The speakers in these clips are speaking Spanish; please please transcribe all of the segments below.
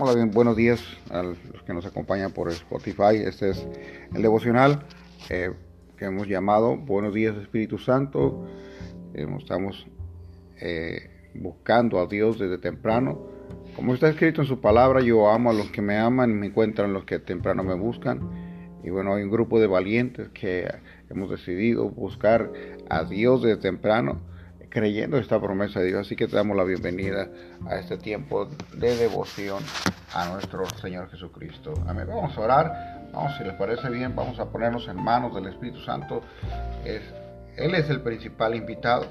Buenos días a los que nos acompañan por Spotify. Este es el devocional eh, que hemos llamado Buenos días Espíritu Santo. Eh, estamos eh, buscando a Dios desde temprano. Como está escrito en su palabra, yo amo a los que me aman y me encuentran los que temprano me buscan. Y bueno, hay un grupo de valientes que hemos decidido buscar a Dios desde temprano creyendo esta promesa de Dios. Así que te damos la bienvenida a este tiempo de devoción a nuestro Señor Jesucristo. Amén. Vamos a orar. Vamos, si les parece bien, vamos a ponernos en manos del Espíritu Santo. Es, él es el principal invitado.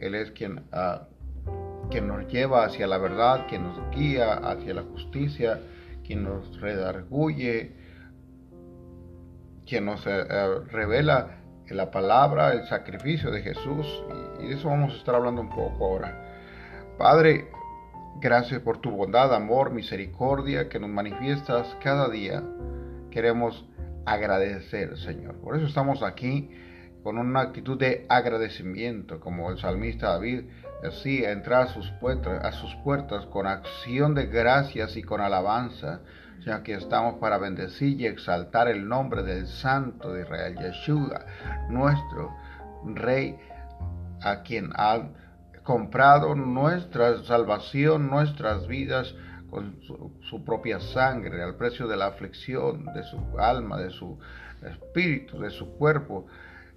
Él es quien, uh, quien nos lleva hacia la verdad, quien nos guía hacia la justicia, quien nos redarguye, quien nos uh, revela la palabra, el sacrificio de Jesús, y de eso vamos a estar hablando un poco ahora. Padre, gracias por tu bondad, amor, misericordia que nos manifiestas cada día. Queremos agradecer, Señor. Por eso estamos aquí con una actitud de agradecimiento, como el salmista David decía, entrar a sus puertas, a sus puertas con acción de gracias y con alabanza ya que estamos para bendecir y exaltar el nombre del Santo de Israel, Yeshua, nuestro Rey, a quien ha comprado nuestra salvación, nuestras vidas con su, propia sangre, al precio de la aflicción de su alma, de su espíritu, de su cuerpo.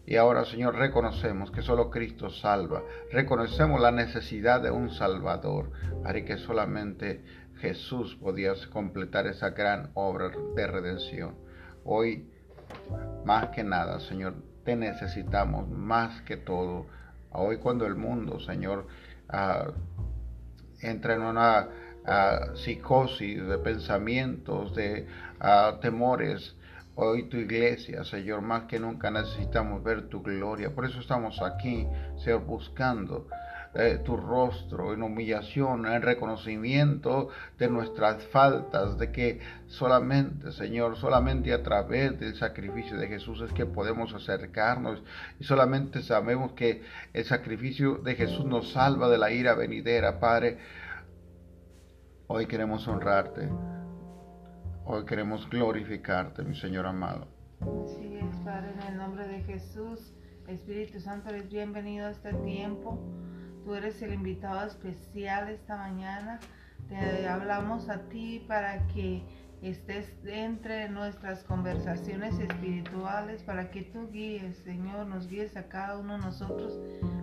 Y ahora, Señor, reconocemos que solo Cristo salva. Reconocemos la necesidad de un Salvador, para que solamente Jesús podía completar esa gran obra de redención. Hoy, más que nada, Señor, te necesitamos más que todo. Hoy cuando el mundo, Señor, uh, entra en una uh, psicosis de pensamientos, de uh, temores, Hoy tu iglesia, Señor, más que nunca necesitamos ver tu gloria. Por eso estamos aquí, Señor, buscando eh, tu rostro en humillación, en reconocimiento de nuestras faltas, de que solamente, Señor, solamente a través del sacrificio de Jesús es que podemos acercarnos y solamente sabemos que el sacrificio de Jesús nos salva de la ira venidera, Padre. Hoy queremos honrarte. Hoy queremos glorificarte, mi Señor amado. Así es, Padre, en el nombre de Jesús. Espíritu Santo, eres bienvenido a este tiempo. Tú eres el invitado especial esta mañana. Te hablamos a ti para que estés entre nuestras conversaciones espirituales, para que tú guíes, Señor, nos guíes a cada uno de nosotros,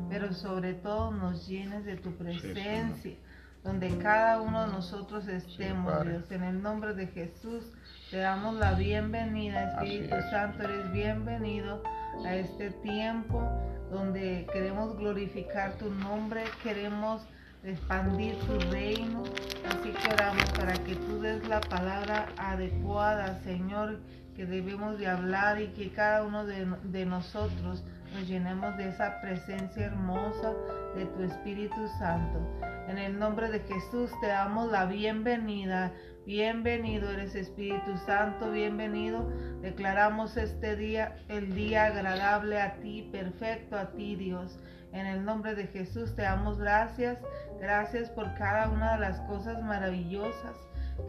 pero sobre todo nos llenes de tu presencia. donde cada uno de nosotros estemos, Dios. En el nombre de Jesús te damos la bienvenida, Espíritu Santo, eres bienvenido a este tiempo donde queremos glorificar tu nombre, queremos expandir tu reino. Así que oramos para que tú des la palabra adecuada, Señor, que debemos de hablar y que cada uno de, de nosotros nos llenemos de esa presencia hermosa de tu Espíritu Santo. En el nombre de Jesús te damos la bienvenida. Bienvenido eres Espíritu Santo, bienvenido. Declaramos este día, el día agradable a ti, perfecto a ti, Dios. En el nombre de Jesús te damos gracias. Gracias por cada una de las cosas maravillosas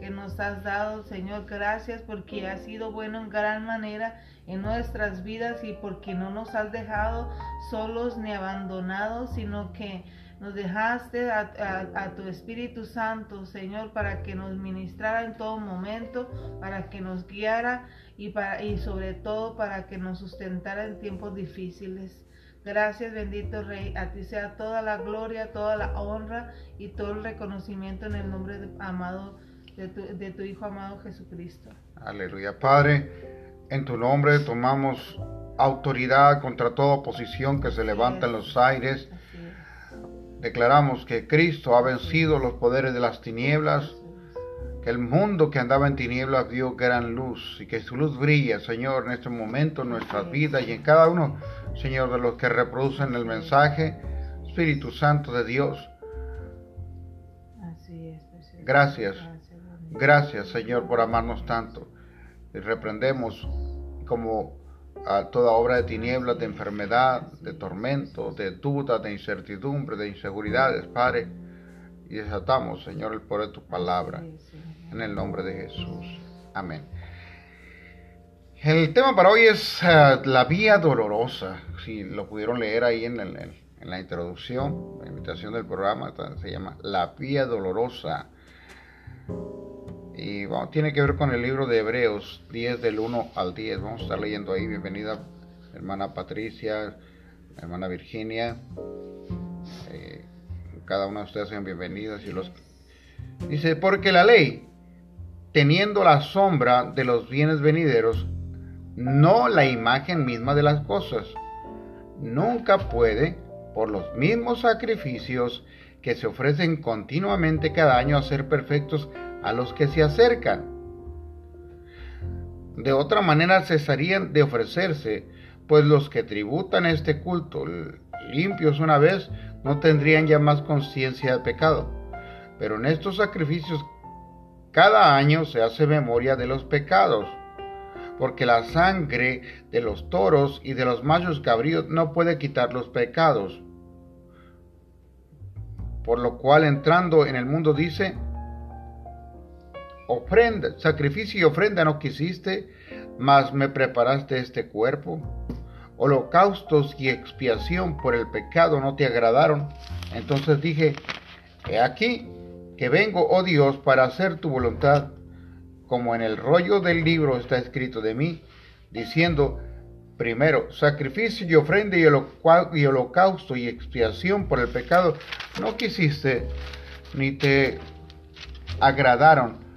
que nos has dado, Señor. Gracias porque has sido bueno en gran manera en nuestras vidas y porque no nos has dejado solos ni abandonados, sino que nos dejaste a, tu Espíritu Santo, Señor, para que nos ministrara en todo momento, para que nos guiara y, para, y sobre todo para que nos sustentara en tiempos difíciles. Gracias, bendito Rey. A ti sea toda la gloria, toda la honra y todo el reconocimiento en el nombre de, amado de tu, de tu Hijo amado Jesucristo. Aleluya, Padre. En tu nombre tomamos autoridad contra toda oposición que se levanta en los aires Declaramos que Cristo ha vencido los poderes de las tinieblas, que el mundo que andaba en tinieblas vio gran luz y que su luz brilla, Señor, en este momento en nuestras vidas y en cada uno, Señor, de los que reproducen el mensaje, Espíritu Santo de Dios. Gracias, gracias, Señor, por amarnos tanto. Y reprendemos como a toda obra de tinieblas, de enfermedad, de tormento, de duda, de incertidumbre, de inseguridades, Padre. y desatamos, Señor, el poder de tu palabra. En el nombre de Jesús. Amén. El tema para hoy es eh, la vía dolorosa. Si lo pudieron leer ahí en, en la introducción, la invitación del programa, se llama La vía dolorosa. Y tiene que ver con el libro de Hebreos 10 del 1 al 10. Vamos a estar leyendo ahí. Bienvenida, hermana Patricia, hermana Virginia. Eh, cada una de ustedes sean bienvenidas. Y los... Dice, porque la ley, teniendo la sombra de los bienes venideros, no la imagen misma de las cosas, nunca puede, por los mismos sacrificios que se ofrecen continuamente cada año, hacer perfectos a los que se acercan. De otra manera cesarían de ofrecerse, pues los que tributan este culto limpios una vez no tendrían ya más conciencia de pecado. Pero en estos sacrificios cada año se hace memoria de los pecados, porque la sangre de los toros y de los machos cabríos no puede quitar los pecados. Por lo cual entrando en el mundo dice, ofrenda, sacrificio y ofrenda no quisiste, mas me preparaste este cuerpo. Holocaustos y expiación por el pecado no te agradaron. Entonces dije, he aquí que vengo, oh Dios, para hacer tu voluntad, como en el rollo del libro está escrito de mí, diciendo, primero, sacrificio y ofrenda y, y holocausto y expiación por el pecado no quisiste, ni te agradaron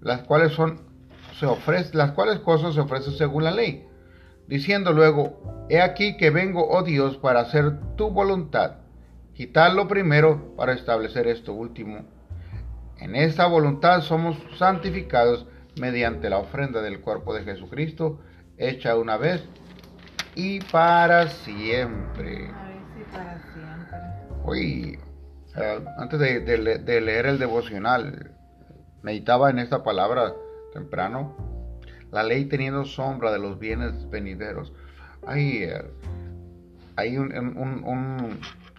las cuales son se ofrece, las cuales cosas se ofrecen según la ley, diciendo luego, he aquí que vengo, oh Dios, para hacer tu voluntad, quitarlo primero para establecer esto último. En esta voluntad somos santificados mediante la ofrenda del cuerpo de Jesucristo, hecha una vez y para siempre. Hoy, eh, antes de leer el devocional, Meditaba en esta palabra temprano. La ley teniendo sombra de los bienes venideros. Hay, eh, hay un,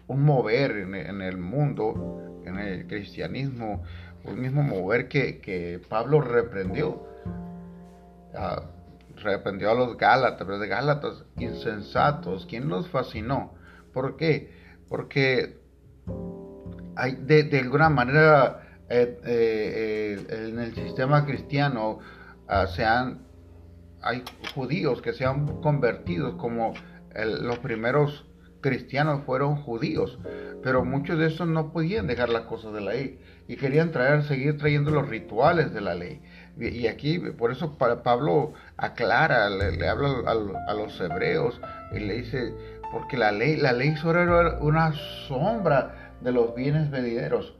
un, mover en, el mundo, en el cristianismo, un mismo mover que, Pablo reprendió. Ah, reprendió a los Gálatas, pero de Gálatas insensatos. ¿Quién los fascinó? ¿Por qué? Porque hay de, de alguna manera eh, eh, en el sistema cristiano ah, hay judíos que se han convertido como los primeros cristianos fueron judíos, pero muchos de esos no podían dejar las cosas de la ley y querían traer, seguir trayendo los rituales de la ley. Y, aquí, por eso Pablo aclara, le, habla a, los hebreos y le dice, porque la ley, la ley solo era una sombra de los bienes venideros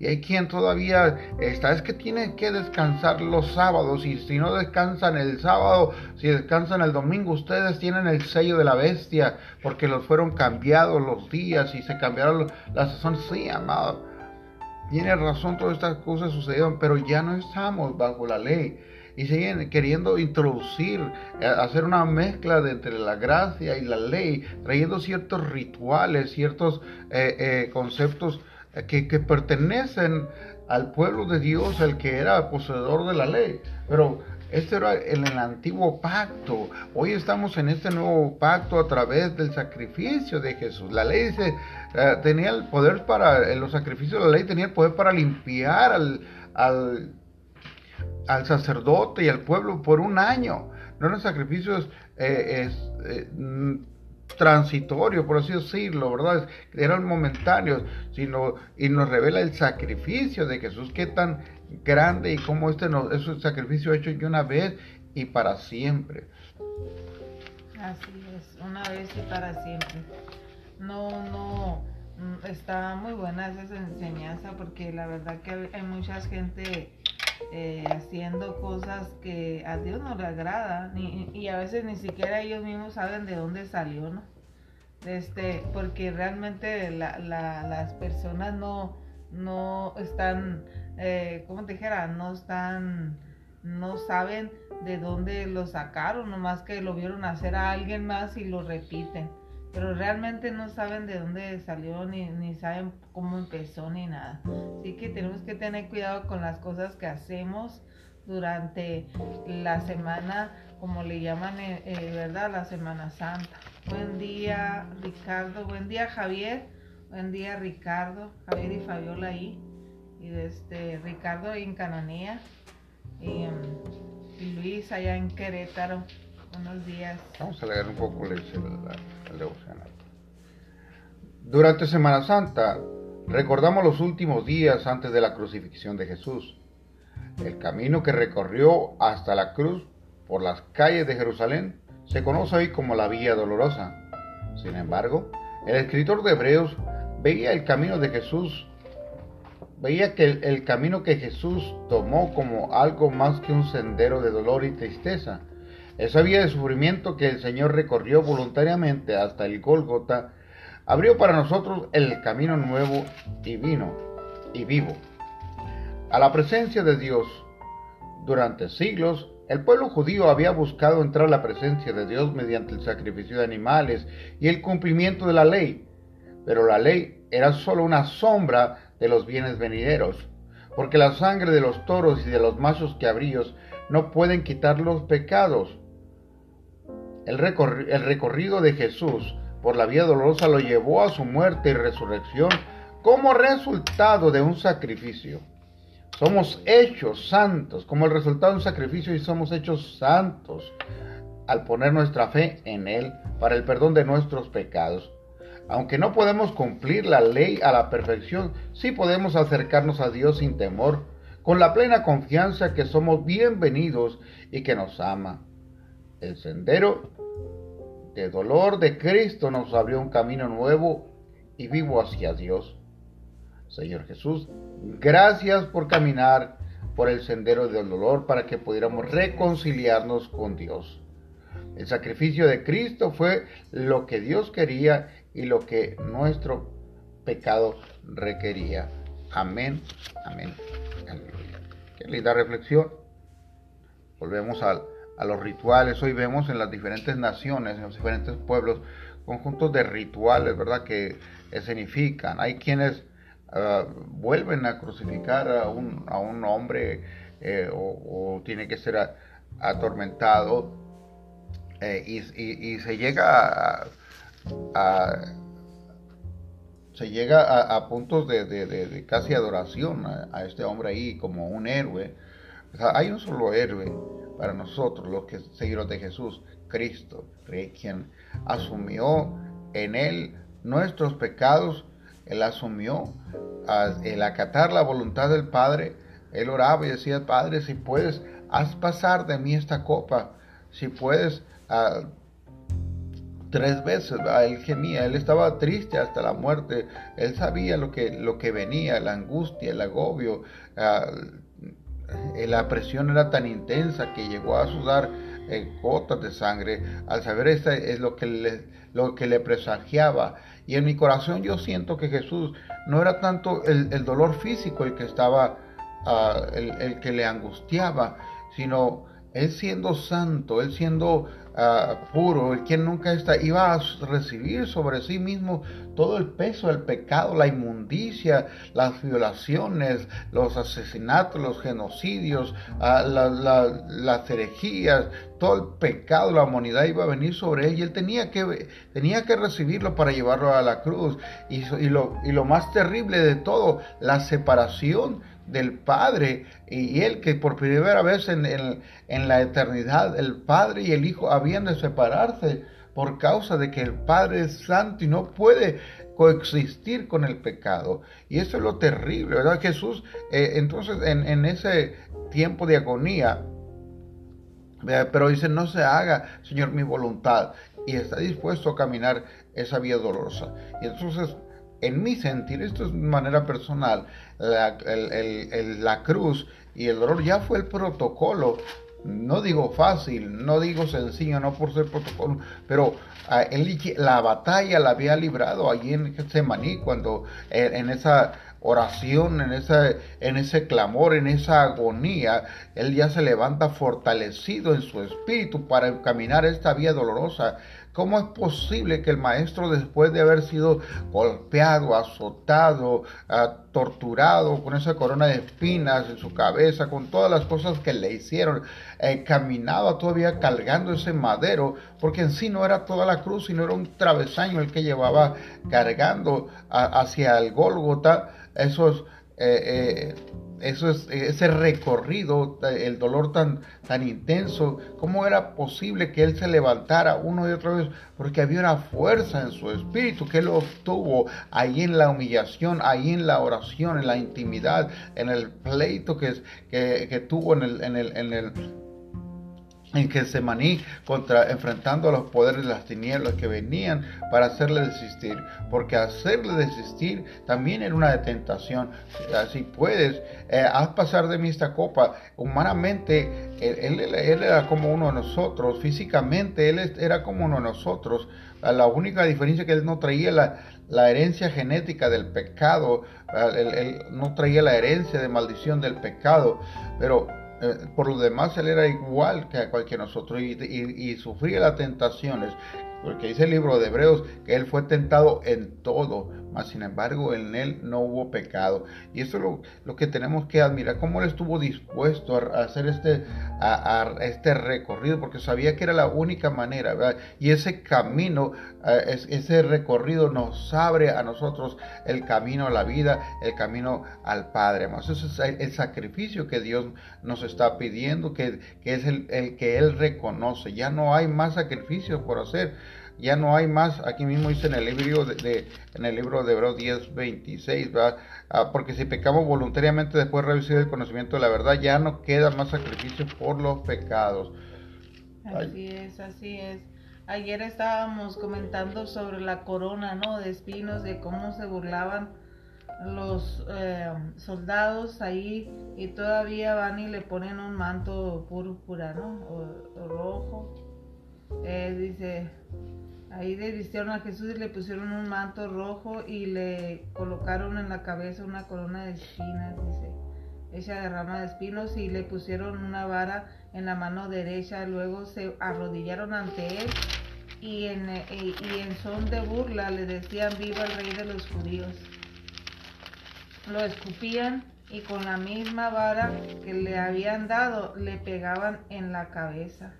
y hay quien todavía está, es que tiene que descansar los sábados y si no descansan el sábado, si descansan el domingo, ustedes tienen el sello de la bestia porque los fueron cambiados los días y se cambiaron las sazones. Sí, amado, tiene razón, todas estas cosas sucedieron, pero ya no estamos bajo la ley y siguen queriendo introducir, eh, hacer una mezcla de entre la gracia y la ley, trayendo ciertos rituales, ciertos eh, eh, conceptos que, pertenecen al pueblo de Dios, el que era poseedor de la ley. Pero este era en el antiguo pacto. Hoy estamos en este nuevo pacto a través del sacrificio de Jesús. La ley se, eh, tenía el poder para, en los sacrificios de la ley tenía el poder para limpiar al, al, al sacerdote y al pueblo por un año. No eran sacrificios eh, es, eh, transitorio, por así decirlo, ¿verdad? Eran momentáneos, sino, y nos revela el sacrificio de Jesús, qué tan grande y cómo este no, es un sacrificio hecho de una vez y para siempre. Así es, una vez y para siempre. No, no, mm, está muy buena esa enseñanza porque la verdad que hay mucha gente eh, haciendo cosas que a Dios no le agrada y a veces ni siquiera ellos mismos saben de dónde salió, ¿no? Este, porque realmente las personas no, no están, eh, como te dijera, no están, no saben de dónde lo sacaron, nomás que lo vieron hacer a alguien más y lo repiten. Pero realmente no saben de dónde salió ni, ni saben cómo empezó ni nada. Así que tenemos que tener cuidado con las cosas que hacemos durante la semana, como le llaman, eh, eh, ¿verdad? La Semana Santa. Buen día, Ricardo. Buen día, Javier. Buen día, Ricardo. Javier y Fabiola ahí. Y este, Ricardo en Cananea. Y, y Luis allá en Querétaro. Buenos días. Vamos a leer un poco el, el, Durante Semana Santa, recordamos los últimos días antes de la crucifixión de Jesús. El camino que recorrió hasta la cruz por las calles de Jerusalén se conoce hoy como la Vía Dolorosa. Sin embargo, el escritor de Hebreos veía el camino de Jesús, veía que el camino que Jesús tomó como algo más que un sendero de dolor y tristeza. Esa vía de sufrimiento que el Señor recorrió voluntariamente hasta el Gólgota abrió para nosotros el camino nuevo y y vivo a la presencia de Dios. Durante siglos, el pueblo judío había buscado entrar a la presencia de Dios mediante el sacrificio de animales y el cumplimiento de la ley, pero la ley era solo una sombra de los bienes venideros, porque la sangre de los toros y de los machos cabríos no pueden quitar los pecados. El, recorrido de Jesús por la vía dolorosa lo llevó a su muerte y resurrección como resultado de un sacrificio. Somos hechos santos como el resultado de un sacrificio y somos hechos santos al poner nuestra fe en Él para el perdón de nuestros pecados. Aunque no podemos cumplir la ley a la perfección, sí podemos acercarnos a Dios sin temor, con la plena confianza que somos bienvenidos y que nos ama. El sendero de dolor de Cristo nos abrió un camino nuevo y vivo hacia Dios. Señor Jesús, gracias por caminar por el sendero del dolor para que pudiéramos reconciliarnos con Dios. El sacrificio de Cristo fue lo que Dios quería y lo que nuestro pecado requería. Amén, amén. Qué linda reflexión. Volvemos a, a los rituales. Hoy vemos en las diferentes naciones, en los diferentes pueblos, conjuntos de rituales, ¿verdad? Que significan. Hay quienes Ah, vuelven a crucificar a un, a un hombre eh, o, tiene que ser atormentado eh, y, se llega a, se llega a, puntos de, casi adoración a, este hombre ahí como un héroe. hay un solo héroe para nosotros, los que seguidores de Jesús, Cristo, quien asumió en él nuestros pecados él asumió el acatar la voluntad del Padre. Él oraba y decía, Padre, si puedes, haz pasar de mí esta copa. Si puedes, ah, tres veces, él gemía, él estaba triste hasta la muerte. Él sabía lo que, lo que venía, la angustia, el agobio. Ah, la presión era tan intensa que llegó a sudar eh, gotas de sangre. Al saber esto es lo que le, lo que le presagiaba. Y en mi corazón yo siento que Jesús no era tanto el, dolor físico el que estaba, ah, el, que le angustiaba, sino él siendo santo, él siendo ah, puro, el quien nunca está, iba a recibir sobre sí mismo todo el peso del pecado, la inmundicia, las violaciones, los asesinatos, los genocidios, ah, las herejías, todo el pecado, la humanidad iba a venir sobre él y él tenía que, tenía que recibirlo para llevarlo a la cruz. Y, lo, y lo más terrible de todo, la separación del Padre y él que por primera vez en, en, la eternidad el Padre y el Hijo habían de separarse por causa de que el Padre es santo y no puede coexistir con el pecado. Y eso es lo terrible, ¿verdad? Jesús, eh, entonces en, en, ese tiempo de agonía, pero dice, no se haga, Señor, mi voluntad. Y está dispuesto a caminar esa vía dolorosa. Y entonces en mi sentir, esto es de manera personal, la, cruz y el dolor ya fue el protocolo. No digo fácil, no digo sencillo, no por ser protocolo, pero ah, la batalla la había librado allí en Getsemaní cuando eh, en esa oración, en, esa, en ese clamor, en esa agonía, Él ya se levanta fortalecido en su espíritu para caminar esta vía dolorosa ¿Cómo es posible que el maestro, después de haber sido golpeado, azotado, ah, torturado, con esa corona de espinas en su cabeza, con todas las cosas que le hicieron, eh, caminaba todavía cargando ese madero, porque en sí no era toda la cruz, sino era un travesaño el que llevaba cargando hacia el Gólgota. Esos... Eh, eh, eso es, ese recorrido, el dolor tan, tan intenso, ¿cómo era posible que él se levantara uno y otra vez? Porque había una fuerza en su espíritu que él obtuvo ahí en la humillación, ahí en la oración, en la intimidad, en el pleito que, que, que tuvo en el, en el, en el en maní contra enfrentando a los poderes de las tinieblas que venían para hacerle desistir, porque hacerle desistir también era una tentación. Así puedes, eh, haz pasar de mí esta copa. Humanamente, él, era como uno de nosotros, físicamente él era como uno de nosotros. La única diferencia que él no traía la, herencia genética del pecado, él no traía la herencia de maldición del pecado, pero eh, por lo demás, él era igual que a cualquier nosotros y, sufría las tentaciones, porque dice el libro de Hebreos que él fue tentado en todo, mas sin embargo en él no hubo pecado. Y eso es lo, que tenemos que admirar, cómo él estuvo dispuesto a, hacer este, a, este recorrido, porque sabía que era la única manera, Y ese camino, eh, ese recorrido nos abre a nosotros el camino a la vida, el camino al Padre. Eso es el sacrificio que Dios nos está pidiendo, que, es el, el que Él reconoce. Ya no hay más sacrificio por hacer ya no hay más, aquí mismo dice en el libro de, en el libro de Hebreos 10, 26, ah, porque si pecamos voluntariamente después de recibir el conocimiento de la verdad, ya no queda más sacrificio por los pecados. Así es, así es. Ayer estábamos comentando sobre la corona, ¿no? De espinos, de cómo se burlaban los eh, soldados ahí y todavía van y le ponen un manto púrpura, ¿no? O, rojo. Eh, dice, Ahí le vistieron a Jesús y le pusieron un manto rojo y le colocaron en la cabeza una corona de espinas, dice, hecha de rama de espinos y le pusieron una vara en la mano derecha. Luego se arrodillaron ante él y en, eh, y en son de burla le decían viva el rey de los judíos. Lo escupían y con la misma vara que le habían dado le pegaban en la cabeza.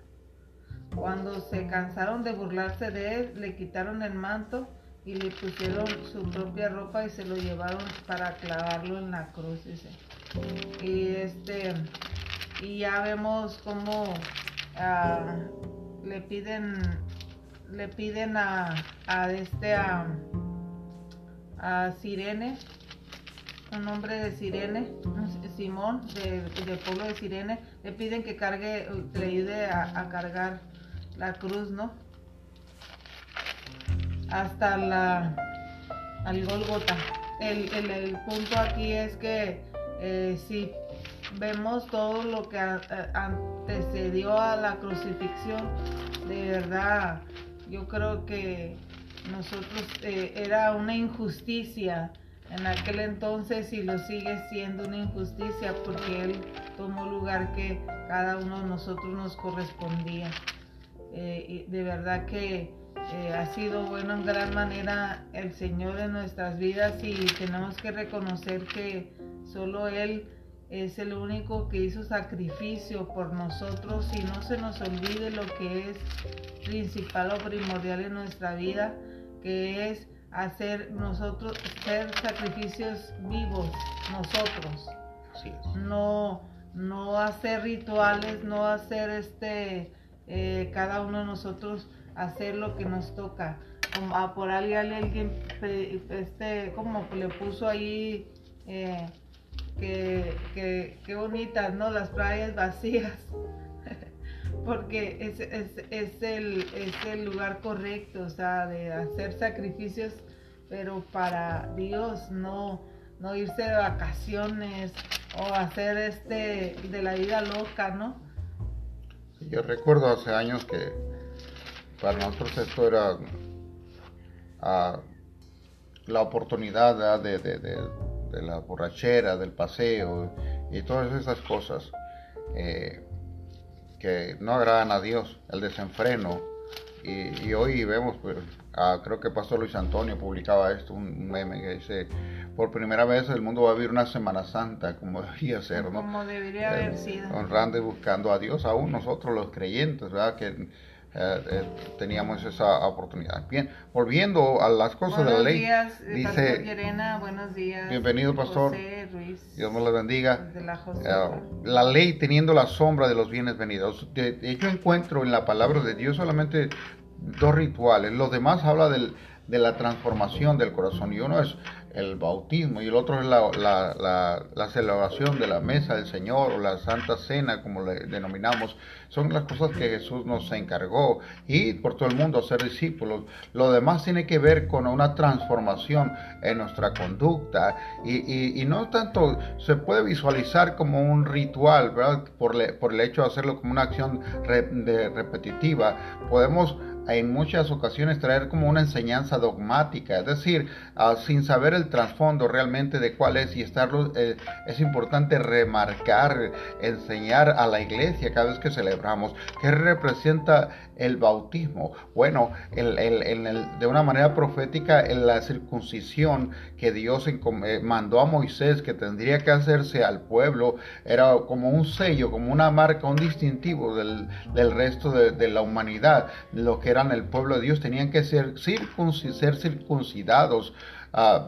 Cuando se cansaron de burlarse de él, le quitaron el manto y le pusieron su propia ropa y se lo llevaron para clavarlo en la cruz. Y este y ya vemos cómo ah, le piden le piden a, este a, Sirene un hombre de Sirene, Simón, del pueblo de Sirene, le piden que cargue, le ayude a cargar la cruz, ¿no? Hasta la al Golgota. El, el, punto aquí es que eh, si vemos todo lo que antecedió a la crucifixión, de verdad, yo creo que nosotros eh, era una injusticia en aquel entonces y lo sigue siendo una injusticia porque Él tomó lugar que cada uno de nosotros nos correspondía. Eh, de verdad que eh, ha sido bueno en gran manera el Señor en nuestras vidas y tenemos que reconocer que solo Él es el único que hizo sacrificio por nosotros y no se nos olvide lo que es principal o primordial en nuestra vida, que es hacer nosotros, ser sacrificios vivos nosotros. No, no hacer rituales, no hacer este eh, cada uno de nosotros hacer lo que nos toca. A por alguien, alguien este, como le puso ahí eh, que, que, bonitas, ¿no? Las playas vacías. Porque es, es, es, el, es el lugar correcto, o sea, de hacer sacrificios, pero para Dios, no, no irse de vacaciones o hacer este de la vida loca, ¿no? Yo recuerdo hace años que para nosotros esto era ah, la oportunidad de, la borrachera, del paseo y todas esas cosas eh, que no agradan a Dios, el desenfreno, Y, hoy vemos, pues, creo que Pastor Luis Antonio publicaba esto, un meme que dice, por primera vez el mundo va a vivir una Semana Santa como debería ser, ¿no? Como debería haber sido. Honrando y buscando a Dios, aún nosotros los creyentes, ¿verdad? Que eh, eh, teníamos esa oportunidad. Bien, volviendo a las cosas de la ley. Días, eh, dice, buenos días. Bienvenido, pastor. Dios me lo bendiga. La, ley teniendo la sombra de los bienes venidos. yo encuentro en la palabra de Dios solamente dos rituales. Los demás habla del, de la transformación del corazón y uno es el bautismo y el otro es la, celebración de la mesa del Señor o la Santa Cena, como le denominamos. Son las cosas que Jesús nos encargó y por todo el mundo a ser discípulos. Lo demás tiene que ver con una transformación en nuestra conducta y, no tanto se puede visualizar como un ritual, ¿verdad? Por, por el hecho de hacerlo como una acción repetitiva. Podemos en muchas ocasiones traer como una enseñanza dogmática, es decir, ah, sin saber el trasfondo realmente de cuál es y estarlo, eh, es importante remarcar, enseñar a la iglesia cada vez que celebramos. Qué representa el bautismo. Bueno, de una manera profética, en la circuncisión que Dios eh, mandó a Moisés que tendría que hacerse al pueblo, era como un sello, como una marca, un distintivo del, resto de, la humanidad, lo que eran el pueblo de Dios, tenían que ser, ser circuncidados. Ah,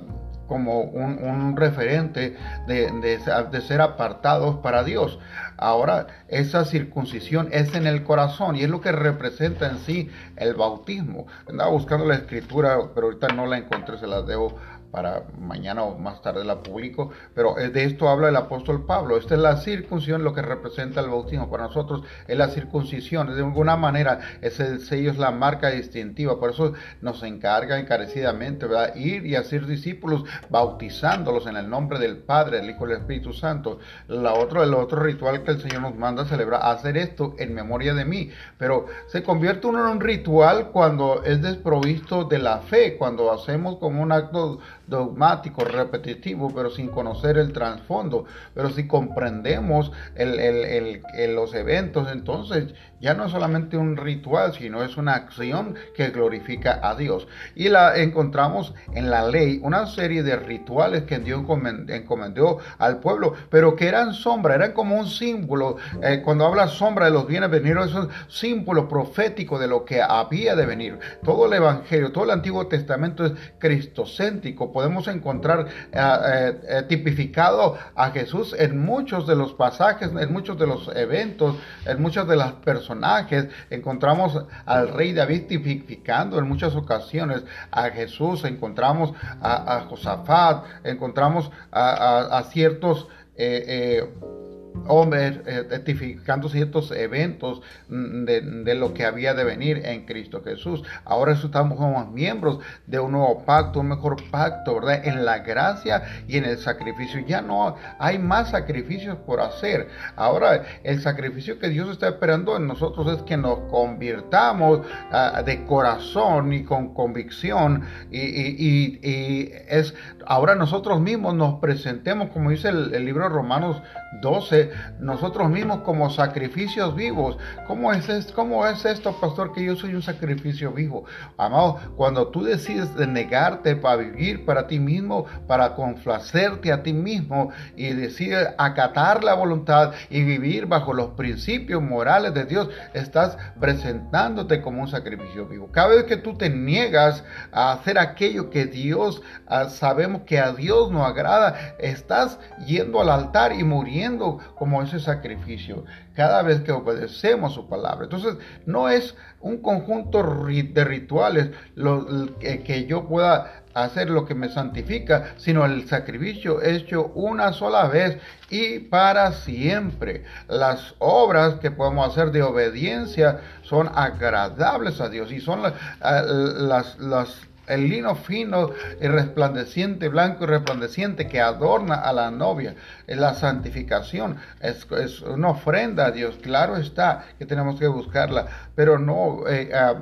como un, referente de, de, ser apartados para Dios. Ahora, esa circuncisión es en el corazón y es lo que representa en sí el bautismo. Andaba buscando la escritura, pero ahorita no la encontré, se la debo para mañana o más tarde la publico, pero de esto habla el apóstol Pablo. Esta es la circuncisión, lo que representa el bautismo. Para nosotros es la circuncisión, de alguna manera ese sello es la marca distintiva, por eso nos encarga encarecidamente, ¿verdad? Ir y hacer discípulos bautizándolos en el nombre del Padre, del Hijo y del Espíritu Santo. La otro, el otro ritual que el Señor nos manda a celebrar, hacer esto en memoria de mí, pero se convierte uno en un ritual cuando es desprovisto de la fe, cuando hacemos como un acto dogmático, repetitivo, pero sin conocer el trasfondo. Pero si comprendemos los eventos, entonces ya no es solamente un ritual, sino es una acción que glorifica a Dios. Y la encontramos en la ley, una serie de rituales que Dios encomendó al pueblo, pero que eran sombra, eran como un símbolo. Eh, cuando habla sombra de los bienes venidos, es un símbolo profético de lo que había de venir. Todo el Evangelio, todo el Antiguo Testamento es cristocéntrico podemos encontrar eh, eh, tipificado a Jesús en muchos de los pasajes, en muchos de los eventos, en muchos de los Encontramos al rey David tipificando en muchas ocasiones a Jesús, encontramos a, Josafat, encontramos a, ciertos hombres identificando ciertos eventos mm, de, lo que había de venir en Cristo Jesús. Ahora estamos como miembros de un nuevo pacto, un mejor pacto, ¿verdad? En la gracia y en el sacrificio. Ya no hay más sacrificios por hacer. Ahora el sacrificio que Dios está esperando en nosotros es que nos convirtamos ah, de corazón y con convicción y, es ahora nosotros mismos nos presentemos, como dice el, el libro de Romanos 12, nosotros mismos como sacrificios vivos. ¿Cómo es, esto, ¿Cómo es esto, pastor, que yo soy un sacrificio vivo? Amado, cuando tú decides de negarte para vivir para ti mismo, para complacerte a ti mismo y decides acatar la voluntad y vivir bajo los principios morales de Dios, estás presentándote como un sacrificio vivo. Cada vez que tú te niegas a hacer aquello que Dios, ah, sabemos que a Dios no agrada, estás yendo al altar y muriendo como ese sacrificio cada vez que obedecemos su palabra. Entonces, no es un conjunto de rituales lo, que, yo pueda hacer lo que me santifica, sino el sacrificio hecho una sola vez y para siempre. Las obras que podemos hacer de obediencia son agradables a Dios y son las, las, las el lino fino y resplandeciente, blanco y resplandeciente que adorna a la novia. La santificación es, una ofrenda a Dios. Claro está que tenemos que buscarla, pero no... Eh, ah,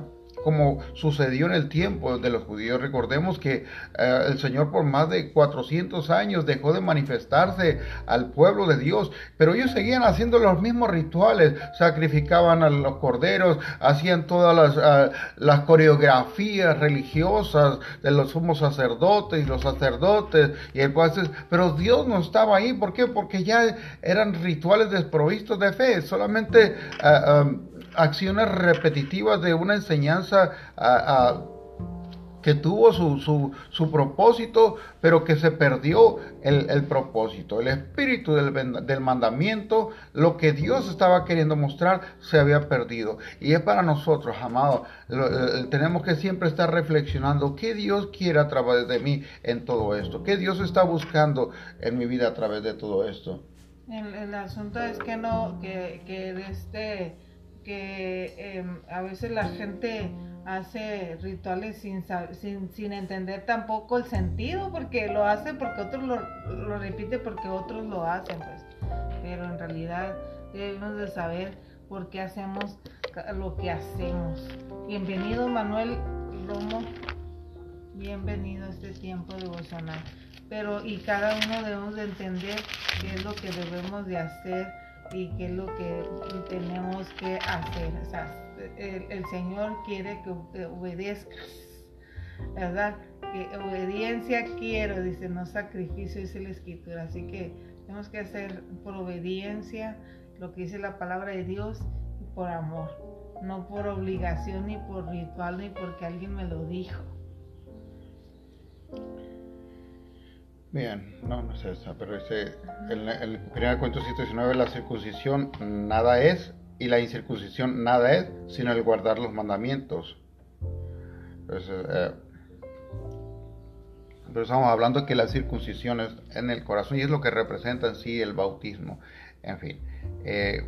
como sucedió en el tiempo de los judíos. Recordemos que eh, el Señor por más de 400 años dejó de manifestarse al pueblo de Dios, pero ellos seguían haciendo los mismos rituales, sacrificaban a los corderos, hacían todas las, ah, las coreografías religiosas de los sumos sacerdotes y los sacerdotes, y el, pero Dios no estaba ahí, ¿por qué? Porque ya eran rituales desprovistos de fe, solamente... Ah, acciones repetitivas de una enseñanza que tuvo su, su, propósito, pero que se perdió el, propósito. El espíritu del, del, mandamiento, lo que Dios estaba queriendo mostrar, se había perdido. Y es para nosotros, amados, eh, tenemos que siempre estar reflexionando qué Dios quiere a través de mí en todo esto, qué Dios está buscando en mi vida a través de todo esto. El, asunto es que no, que, que este que em, a veces la gente hace rituales sin, sin, sin, entender tampoco el sentido, porque lo hace porque otros lo, lo repite porque otros lo hacen, pues. Pero en realidad debemos de saber por qué hacemos lo que hacemos. Bienvenido Manuel Romo, bienvenido a este tiempo devocional. Pero y cada uno debemos de entender qué es lo que debemos de hacer y qué es lo que tenemos que hacer. O sea, el, Señor quiere que obedezcas, ¿verdad? Que obediencia quiero, dice, no sacrificio, dice la escritura. Así que tenemos que hacer por obediencia lo que dice la palabra de Dios y por amor, no por obligación ni por ritual ni porque alguien me lo dijo. Bien, no, no es esa, pero ese, en, el 1 Cuento 119 la circuncisión nada es y la incircuncisión nada es, sino el guardar los mandamientos. Eh, pero estamos hablando que la circuncisión es en el corazón y es lo que representa en sí el bautismo. En fin, eh,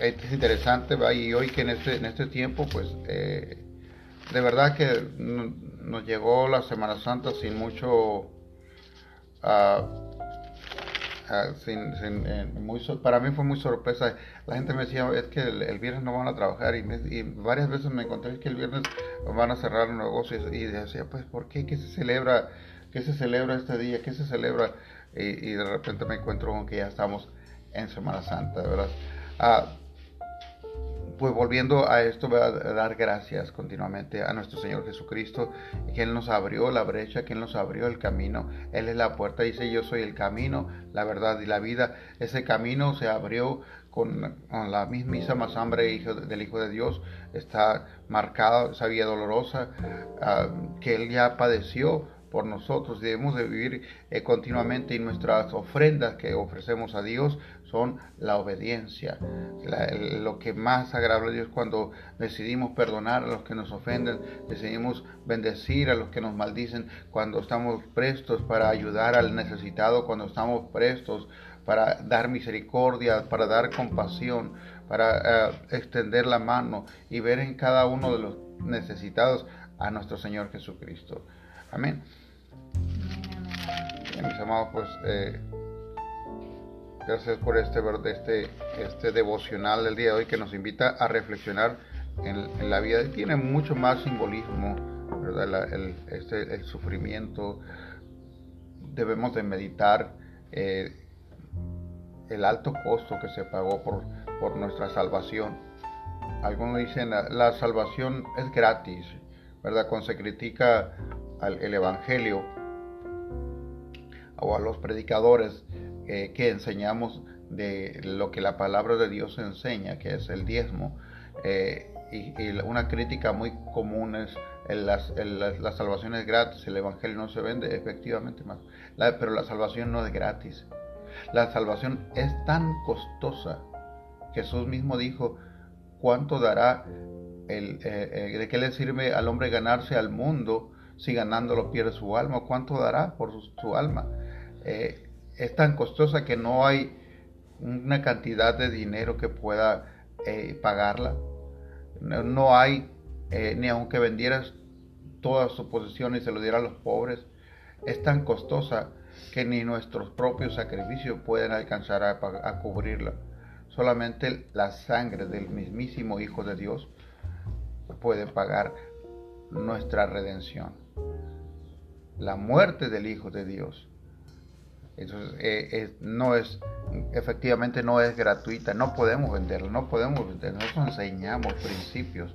es interesante, y hoy que en este, en este tiempo, pues, eh, de verdad que nos llegó la Semana Santa sin mucho Ah, ah, eh, muy, para mí fue muy sorpresa. La gente me decía, es que el, viernes no van a trabajar y, varias veces me encontré que el viernes van a cerrar negocios y decía, pues, ¿por qué? ¿Qué se celebra? ¿Qué se celebra este día? ¿Qué se celebra? Y, de repente me encuentro con que ya estamos en Semana Santa, ¿verdad? Ah, pues volviendo a esto, voy a dar gracias continuamente a nuestro Señor Jesucristo, que Él nos abrió la brecha, que Él nos abrió el camino. Él es la puerta, dice yo soy el camino, la verdad y la vida. Ese camino se abrió con, la mismísima sangre del Hijo de Dios. Está marcada, esa vía dolorosa ah, que Él ya padeció por nosotros. Debemos de vivir eh, continuamente y nuestras ofrendas que ofrecemos a Dios son la obediencia. lo que más agradable a Dios cuando decidimos perdonar a los que nos ofenden, decidimos bendecir a los que nos maldicen, cuando estamos prestos para ayudar al necesitado, cuando estamos prestos para dar misericordia, para dar compasión, para eh, extender la mano y ver en cada uno de los necesitados a nuestro Señor Jesucristo. Amén mis amados, pues eh, gracias por este, este, este devocional del día de hoy que nos invita a reflexionar en, la vida. Tiene mucho más simbolismo, ¿verdad? el, este, el sufrimiento. Debemos de meditar eh, el alto costo que se pagó por, por nuestra salvación. Algunos dicen la, salvación es gratis, ¿verdad? Cuando se critica al, el Evangelio, o a los predicadores eh, que enseñamos de lo que la palabra de Dios enseña, que es el diezmo. Eh, y, una crítica muy común es el, las, la, salvación es gratis, el evangelio no se vende, efectivamente, más. pero la salvación no es gratis. La salvación es tan costosa. Jesús mismo dijo, ¿cuánto dará? El, eh, ¿De qué le sirve al hombre ganarse al mundo si ganándolo pierde su alma? ¿Cuánto dará por su alma? Eh, es tan costosa que no hay una cantidad de dinero que pueda eh, pagarla. No, hay, eh, ni aunque vendieras todas sus posesiones y se lo diera a los pobres, es tan costosa que ni nuestros propios sacrificios pueden alcanzar a cubrirla. Solamente la sangre del mismísimo Hijo de Dios puede pagar nuestra redención. La muerte del Hijo de Dios. Entonces, eh, no es, efectivamente no es gratuita, no podemos venderla, no podemos venderla. Nosotros enseñamos principios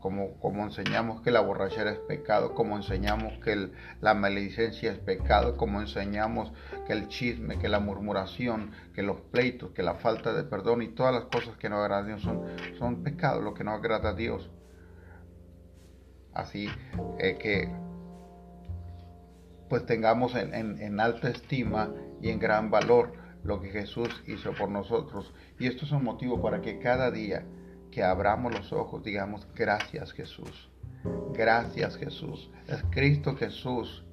como, como enseñamos que la borrachera es pecado, como enseñamos que la maledicencia es pecado, como enseñamos que el chisme, que la murmuración, que los pleitos, que la falta de perdón y todas las cosas que no agradan a Dios son, son pecados, lo que no agrada a Dios. Así eh, que pues tengamos en, en alta estima y en gran valor lo que Jesús hizo por nosotros. Y esto es un motivo para que cada día que abramos los ojos, digamos, gracias Jesús, gracias Jesús, es Cristo Jesús,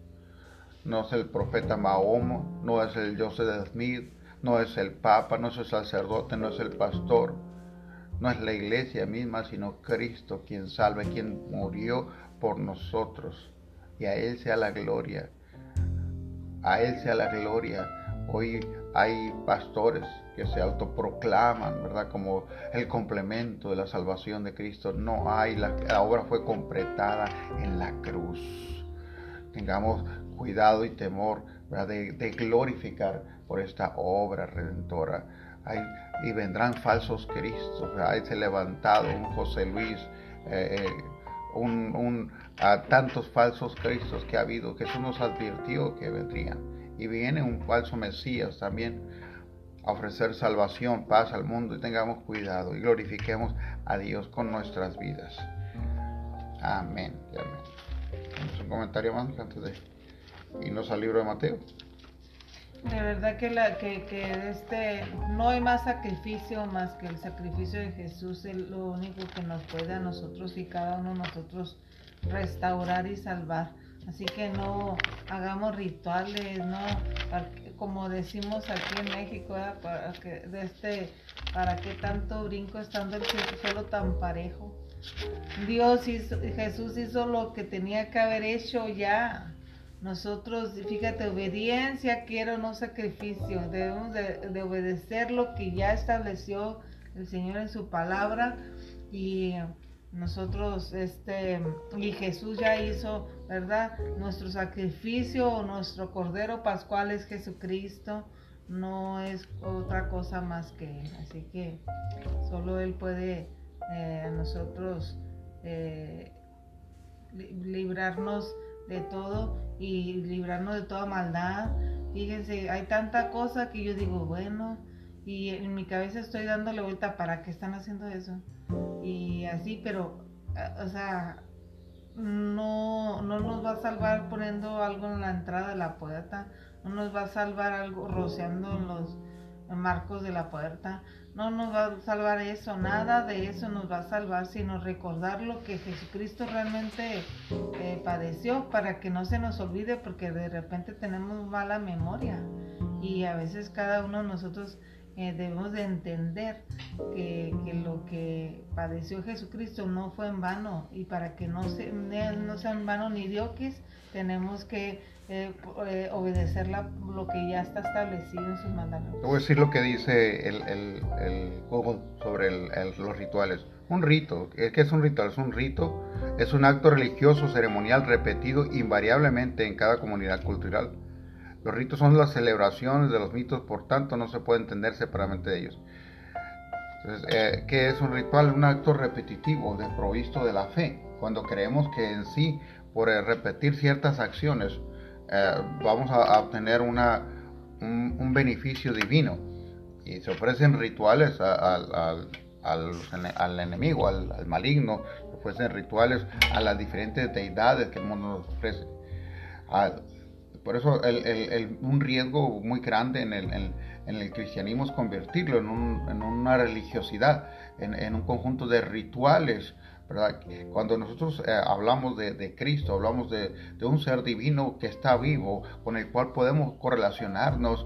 no es el profeta Mahomo, no es el Joseph Smith, no es el Papa, no es el sacerdote, no es el pastor, no es la iglesia misma, sino Cristo quien salve, quien murió por nosotros. Y a Él sea la gloria, a Él sea la gloria. Hoy hay pastores que se autoproclaman, ¿verdad? Como el complemento de la salvación de Cristo. No hay, la, obra fue completada en la cruz. Tengamos cuidado y temor de, glorificar por esta obra redentora. y vendrán falsos Cristos. Hay se levantado un José Luis, eh, un, a tantos falsos Cristos que ha habido. eso nos advirtió que vendrían. Y viene un falso Mesías también ofrecer salvación, paz al mundo y tengamos cuidado y glorifiquemos a Dios con nuestras vidas. Amén. amén. un comentario más antes de irnos al libro de Mateo. De verdad que, la, que, que este, no hay más sacrificio más que el sacrificio de Jesús, es lo único que nos puede a nosotros y cada uno de nosotros restaurar y salvar. Así que no hagamos rituales, no como decimos aquí en México, para que de este para qué tanto brinco estando el suelo tan parejo. Dios hizo, Jesús hizo lo que tenía que haber hecho ya. Nosotros, fíjate, obediencia quiero, no sacrificio. Debemos de, de obedecer lo que ya estableció el Señor en su palabra y nosotros, este, y Jesús ya hizo, ¿verdad? Nuestro sacrificio, nuestro Cordero Pascual es Jesucristo, no es otra cosa más que Él. Así que solo Él puede eh, a nosotros eh, librarnos de todo y librarnos de toda maldad. Fíjense, hay tanta cosa que yo digo, bueno, y en mi cabeza estoy dándole vuelta para qué están haciendo eso y así, pero, o sea, no, no nos va a salvar poniendo algo en la entrada de la puerta, no nos va a salvar algo rociando en los marcos de la puerta, no nos va a salvar eso, nada de eso nos va a salvar, sino recordar lo que Jesucristo realmente eh, padeció para que no se nos olvide, porque de repente tenemos mala memoria. Y a veces cada uno de nosotros eh, debemos de entender que, lo que padeció Jesucristo no fue en vano y para que no, se, no sea en vano ni dioquis, tenemos que eh, eh, obedecer lo que ya está establecido en sus mandamientos. Te voy a decir lo que dice el, el, el sobre los rituales. Un rito, ¿qué es un ritual? Es un rito, es un acto religioso ceremonial repetido invariablemente en cada comunidad cultural los ritos son las celebraciones de los mitos, por tanto no se puede entender separadamente de ellos. Entonces, eh, ¿qué es un ritual? Un acto repetitivo, desprovisto de la fe. Cuando creemos que en sí, por eh, repetir ciertas acciones, eh, vamos a, obtener un, beneficio divino. Y se ofrecen rituales al, al, enemigo, al, maligno, se ofrecen rituales a las diferentes deidades que el mundo nos ofrece. Por eso un riesgo muy grande en el, cristianismo es convertirlo en, una religiosidad, en, un conjunto de rituales cuando nosotros eh, hablamos de, Cristo, hablamos de, un ser divino que está vivo, con el cual podemos correlacionarnos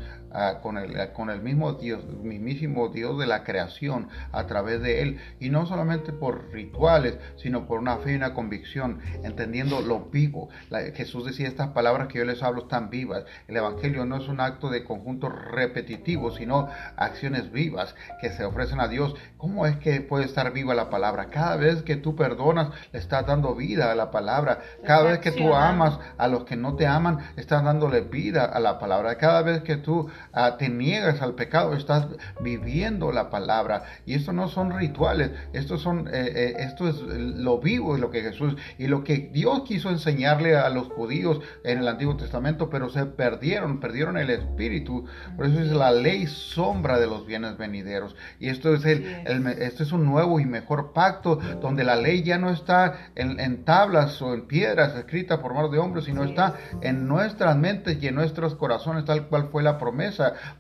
con, el, con el mismo Dios, mismísimo Dios de la creación a través de Él. Y no solamente por rituales, sino por una fe y una convicción, entendiendo lo vivo. Jesús decía, estas palabras que yo les hablo están vivas. El Evangelio no es un acto de conjunto repetitivo, sino acciones vivas que se ofrecen a Dios. ¿Cómo es que puede estar viva la palabra? Cada vez que tú tú perdonas, le estás dando vida a la palabra. Cada vez que tú amas a los que no te aman, estás dándole vida a la palabra. Cada vez que tú ah, te niegas al pecado, estás viviendo la palabra. Y esto no son rituales, esto, son, eh, eh, esto es lo vivo y lo que Jesús y lo que Dios quiso enseñarle a los judíos en el Antiguo Testamento, pero se perdieron, perdieron el espíritu. Por eso es la ley sombra de los bienes venideros. Y esto es, el, esto es un nuevo y mejor pacto donde la ley ya no está en, tablas o en piedras escritas por manos de hombres, sino está en nuestras mentes y en nuestros corazones, tal cual fue la promesa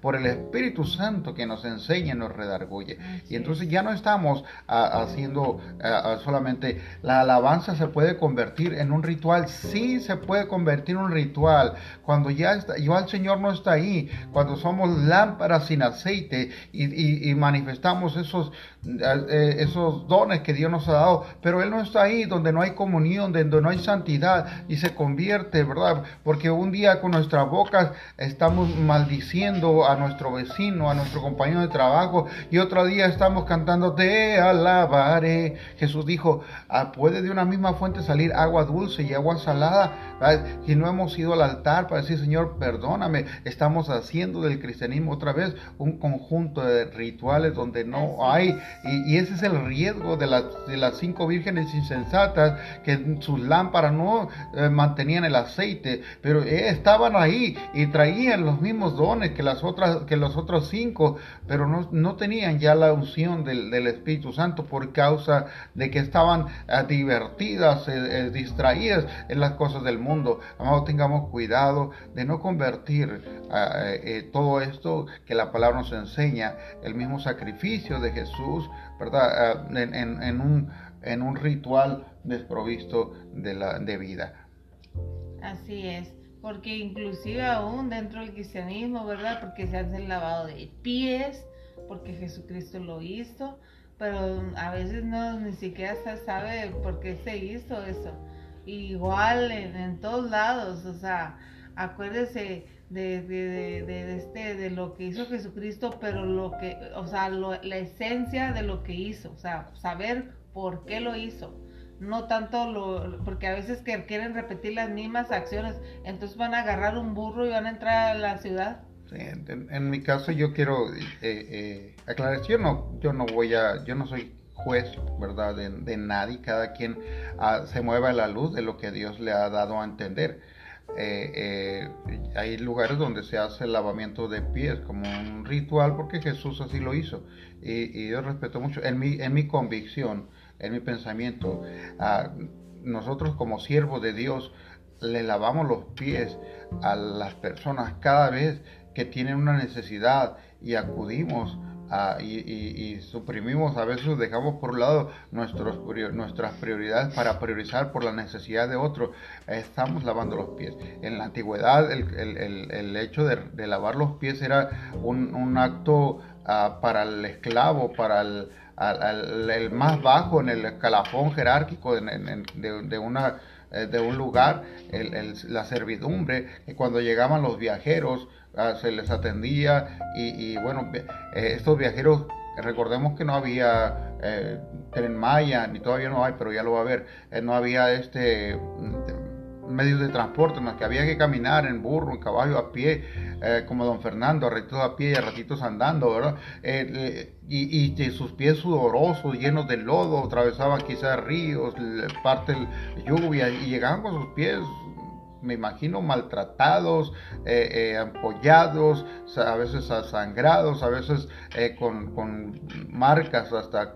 por el Espíritu Santo que nos enseña y nos redarguye. Y entonces ya no estamos ah, haciendo ah, ah, solamente la alabanza se puede convertir en un ritual, sí se puede convertir en un ritual cuando ya está, igual el Señor no está ahí, cuando somos lámparas sin aceite y, manifestamos esos, eh, esos dones que Dios nos ha dado, pero Él no está ahí donde no hay comunión, donde no hay santidad y se convierte, ¿verdad? Porque un día con nuestras bocas estamos maldiciendo a nuestro vecino, a nuestro compañero de trabajo y otro día estamos cantando te alabaré. Jesús dijo, ah, puede de una misma fuente salir agua dulce y agua salada. Y no hemos ido al altar para decir, Señor, perdóname, estamos haciendo del cristianismo otra vez un conjunto de rituales donde no hay, y, ese es el riesgo de, de las cinco vírgenes insensatas que sus lámparas no eh, mantenían el aceite, pero eh, estaban ahí y traían los mismos dones que las otras, que los otros cinco, pero no, no tenían ya la unción del, Espíritu Santo por causa de que estaban eh, divertidas, distraídas en las cosas del mundo. Amado, tengamos cuidado de no convertir todo esto que la palabra nos enseña, el mismo sacrificio de Jesús, ¿verdad? en, un, en un ritual desprovisto de, la, de vida. Así es, porque inclusive aún dentro del cristianismo, ¿verdad? Porque se hace el lavado de pies, porque Jesucristo lo hizo, pero a veces no ni siquiera se sabe por qué se hizo eso. Igual en, todos lados, o sea, acuérdese de, de, este, de lo que hizo Jesucristo, pero lo que, o sea, la esencia de lo que hizo, o sea, saber por qué lo hizo. No tanto lo, porque a veces que quieren repetir las mismas acciones, entonces van a agarrar un burro y van a entrar a la ciudad. Sí, en, mi caso yo quiero eh, eh, aclarar, yo no, yo no voy a, yo no soy juez, ¿verdad? De, nadie, cada quien ah, se mueva a la luz de lo que Dios le ha dado a entender eh, eh, hay lugares donde se hace el lavamiento de pies como un ritual porque Jesús así lo hizo y, yo respeto mucho en mi, en mi convicción, en mi pensamiento, nosotros como siervos de Dios le lavamos los pies a las personas cada vez que tienen una necesidad y acudimos y, suprimimos, a veces dejamos por un lado nuestros, nuestras prioridades para priorizar por la necesidad de otro. Estamos lavando los pies. En la antigüedad el, hecho de, lavar los pies era un, acto ah, para el esclavo, para el, el, más bajo en el escalafón jerárquico de, una eh, de un lugar, la servidumbre, que cuando llegaban los viajeros, Ah, se les atendía y, bueno, eh, estos viajeros, recordemos que no había eh, tren Maya, ni todavía no hay, pero ya lo va a haber, eh, no había este medios de transporte, más que había que caminar en burro, en caballo, a pie, como don Fernando, a ratitos a pie y a ratitos andando, ¿verdad? y, y, sus pies sudorosos, llenos de lodo, atravesaban quizás ríos, parte de lluvia, y llegaban con sus pies me imagino maltratados, eh, eh, ampollados, a veces sangrados, a veces eh, con, marcas hasta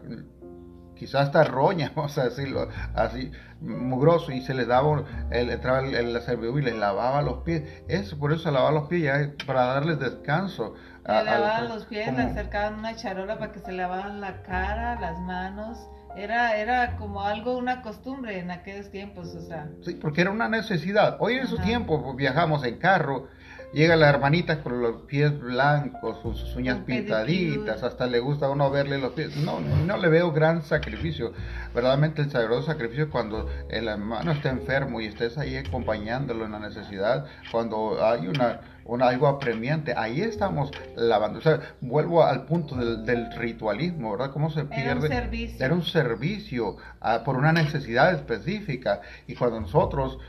quizás hasta roña, vamos a decirlo así, mugroso, y se les daba, el, entraba el, el, y les lavaba los pies. Eso, por eso se lavaba los pies, ya para darles descanso. Le lavaban los pies, le acercaban una charola para que se lavaban la cara, las manos era, era como algo, una costumbre en aquellos tiempos, o sea. Sí, porque era una necesidad. Hoy en su tiempo pues, viajamos en carro, llega la hermanita con los pies blancos, sus uñas pintaditas, hasta le gusta a uno verle los pies. No, no le veo gran sacrificio. Verdaderamente el sagrado sacrificio cuando el hermano está enfermo y estés ahí acompañándolo en la necesidad, cuando hay una algo apremiante, ahí estamos lavando. O sea, vuelvo al punto del, ritualismo, ¿verdad? ¿Cómo se pierde? Era un servicio. Era un servicio ah, por una necesidad específica. Y cuando nosotros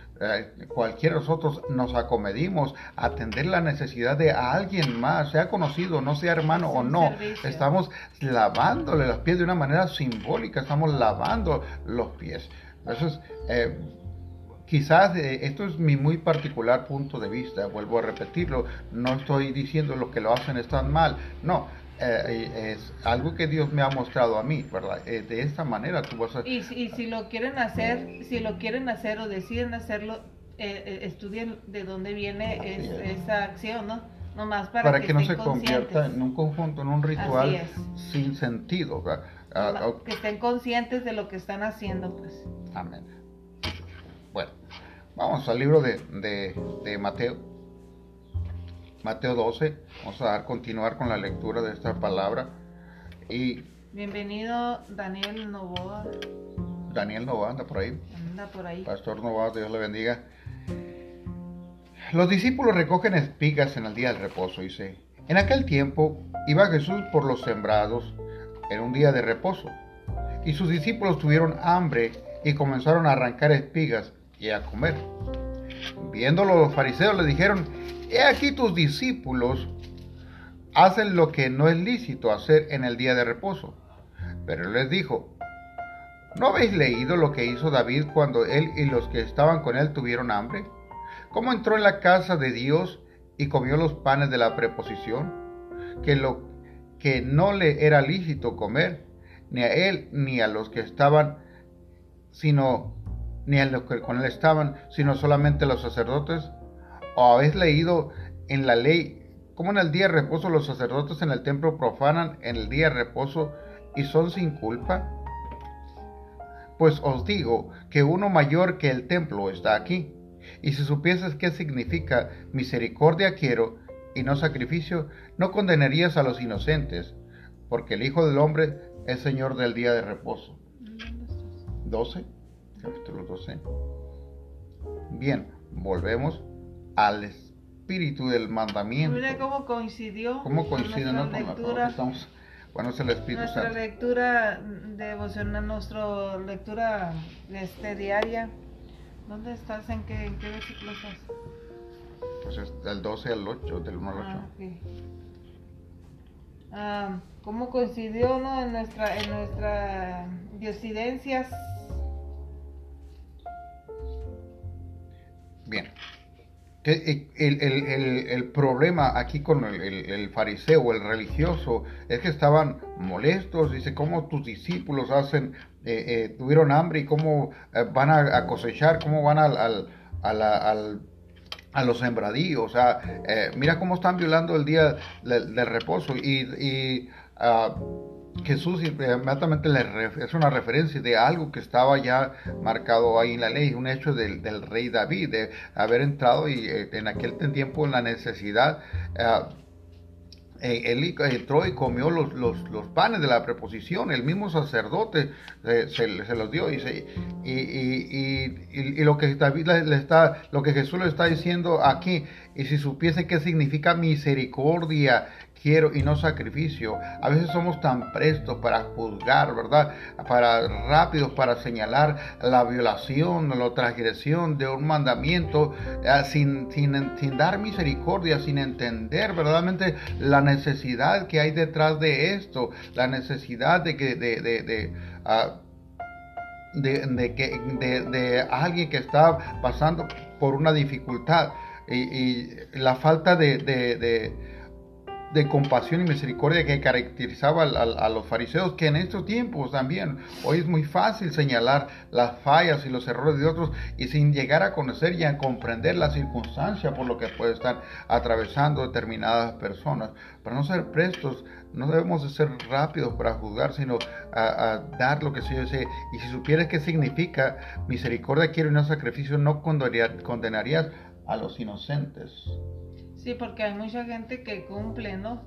cualquiera de nosotros nos acomedimos a atender la necesidad de alguien más, sea conocido, no sea hermano o no, estamos lavándole los pies de una manera simbólica, estamos lavando los pies. Entonces, eh, quizás eh, esto es mi muy particular punto de vista, vuelvo a repetirlo, no estoy diciendo lo que lo hacen están mal, no, eh, es algo que Dios me ha mostrado a mí, ¿verdad? Eh, de esta manera tú vas a... Y, y, si lo quieren hacer, si lo quieren hacer o deciden hacerlo, eh, estudien de dónde viene esa acción, ¿no? Nomás para, para que, no se convierta en un conjunto, en un ritual sin sentido, ¿verdad? Ah, que estén conscientes de lo que están haciendo, pues. Amén. Bueno, vamos al libro de, de Mateo. Mateo 12. Vamos a dar, continuar con la lectura de esta palabra. Y Bienvenido Daniel Novoa. Daniel Novoa anda por ahí. Anda por ahí. Pastor Novoa, Dios le bendiga. Los discípulos recogen espigas en el día del reposo, dice. En aquel tiempo iba Jesús por los sembrados en un día de reposo. Y sus discípulos tuvieron hambre y comenzaron a arrancar espigas y a comer. Viéndolo los fariseos le dijeron, He aquí tus discípulos hacen lo que no es lícito hacer en el día de reposo. Pero les dijo, ¿no habéis leído lo que hizo David cuando él y los que estaban con él tuvieron hambre? ¿Cómo entró en la casa de Dios y comió los panes de la preposición? Que lo que no le era lícito comer, ni a él ni a los que estaban, sino ni a los que con él estaban, sino solamente a los sacerdotes. ¿O habéis leído en la ley cómo en el día de reposo los sacerdotes en el templo profanan en el día de reposo y son sin culpa? Pues os digo que uno mayor que el templo está aquí. Y si supieses qué significa misericordia quiero y no sacrificio, no condenarías a los inocentes, porque el Hijo del Hombre es Señor del día de reposo. 12, capítulo 12. Bien, volvemos al espíritu del mandamiento. Mira cómo coincidió. ¿Cómo coincide con lectura, estamos, bueno, es el Espíritu nuestra lectura devocional, nuestra lectura este, diaria. ¿Dónde estás? ¿En qué, en qué versículo estás? Pues es del 12 al 8, del 1 al 8. Ah, okay. ah, ¿Cómo coincidió no, en nuestra en nuestra diosidencias? Bien. Eh, el, el, el, problema aquí con el, fariseo, el religioso, es que estaban molestos. Dice, ¿cómo tus discípulos hacen, eh, eh, tuvieron hambre y cómo van a, cosechar, cómo van al, al, al, a los sembradíos? O sea, mira cómo están violando el día del, reposo. Y, y ah, Jesús inmediatamente le es una referencia de algo que estaba ya marcado ahí en la ley, un hecho del, rey David, de haber entrado y eh, en aquel tiempo en la necesidad. Uh, él entró y comió los, los, los, panes de la preposición, el mismo sacerdote se, se, los dio y, y, y, y, lo que David le, está, lo que Jesús le está diciendo aquí, y si supiese qué significa misericordia quiero y no sacrificio. A veces somos tan prestos para juzgar, ¿verdad? Para rápidos para señalar la violación la transgresión de un mandamiento eh, sin, sin, sin, dar misericordia, sin entender verdaderamente la necesidad que hay detrás de esto, la necesidad de que de, de, de ah, de, que, de, alguien que está pasando por una dificultad y la falta de, de compasión y misericordia que caracterizaba a, los fariseos, que en estos tiempos también, hoy es muy fácil señalar las fallas y los errores de otros y sin llegar a conocer y a comprender la circunstancia por lo que puede estar atravesando determinadas personas. Para no ser prestos, no debemos de ser rápidos para juzgar, sino a, dar lo que se dice. Y si supieras qué significa misericordia quiero y no sacrificio, no condenarías a los inocentes. Sí, porque hay mucha gente que cumple, ¿no?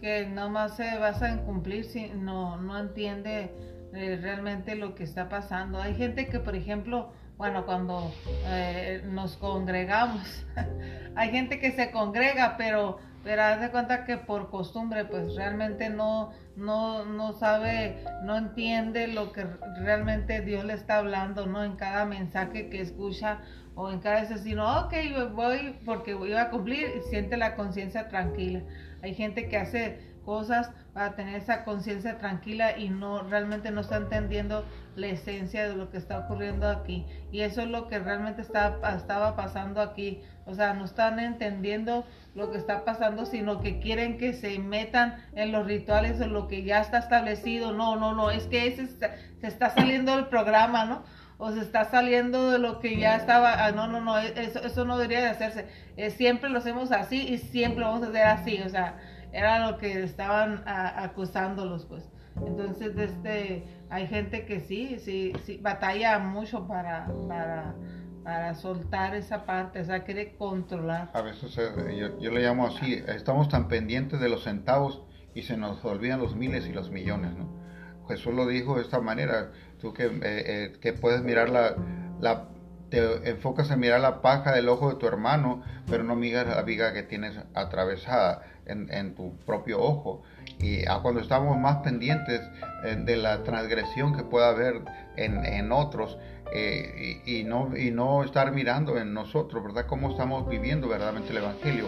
Que nomás se basa en cumplir, si no, no entiende eh, realmente lo que está pasando. Hay gente que, por ejemplo, bueno, cuando eh, nos congregamos. Hay gente que se congrega, pero, pero haz de cuenta que por costumbre, pues realmente no, no, no sabe, no entiende lo que realmente Dios le está hablando, ¿no? En cada mensaje que escucha o en cada vez sino, ok, voy porque voy a cumplir y siente la conciencia tranquila. Hay gente que hace cosas para tener esa conciencia tranquila y no realmente no está entendiendo la esencia de lo que está ocurriendo aquí. Y eso es lo que realmente está, estaba pasando aquí. O sea, no están entendiendo lo que está pasando, sino que quieren que se metan en los rituales de lo que ya está establecido. No, no, no, es que ese se está saliendo del programa, ¿no? O se está saliendo de lo que ya estaba, ah, no, no, no, eso, eso no debería de hacerse. Eh, siempre lo hacemos así y siempre lo vamos a hacer así, o sea, era lo que estaban acusándolos, pues. Entonces, este, hay gente que sí, sí, sí, batalla mucho para, para, para soltar esa parte, o sea, quiere controlar. A veces eh, yo, yo, le llamo así, estamos tan pendientes de los centavos y se nos olvidan los miles y los millones, ¿no? Jesús lo dijo de esta manera, tú que, eh, eh, que puedes mirar la, la te enfocas en mirar la paja del ojo de tu hermano, pero no miras la viga que tienes atravesada en, tu propio ojo. Y cuando estamos más pendientes eh, de la transgresión que pueda haber en, otros eh, y, no, y no estar mirando en nosotros, ¿verdad? Cómo estamos viviendo verdaderamente el Evangelio.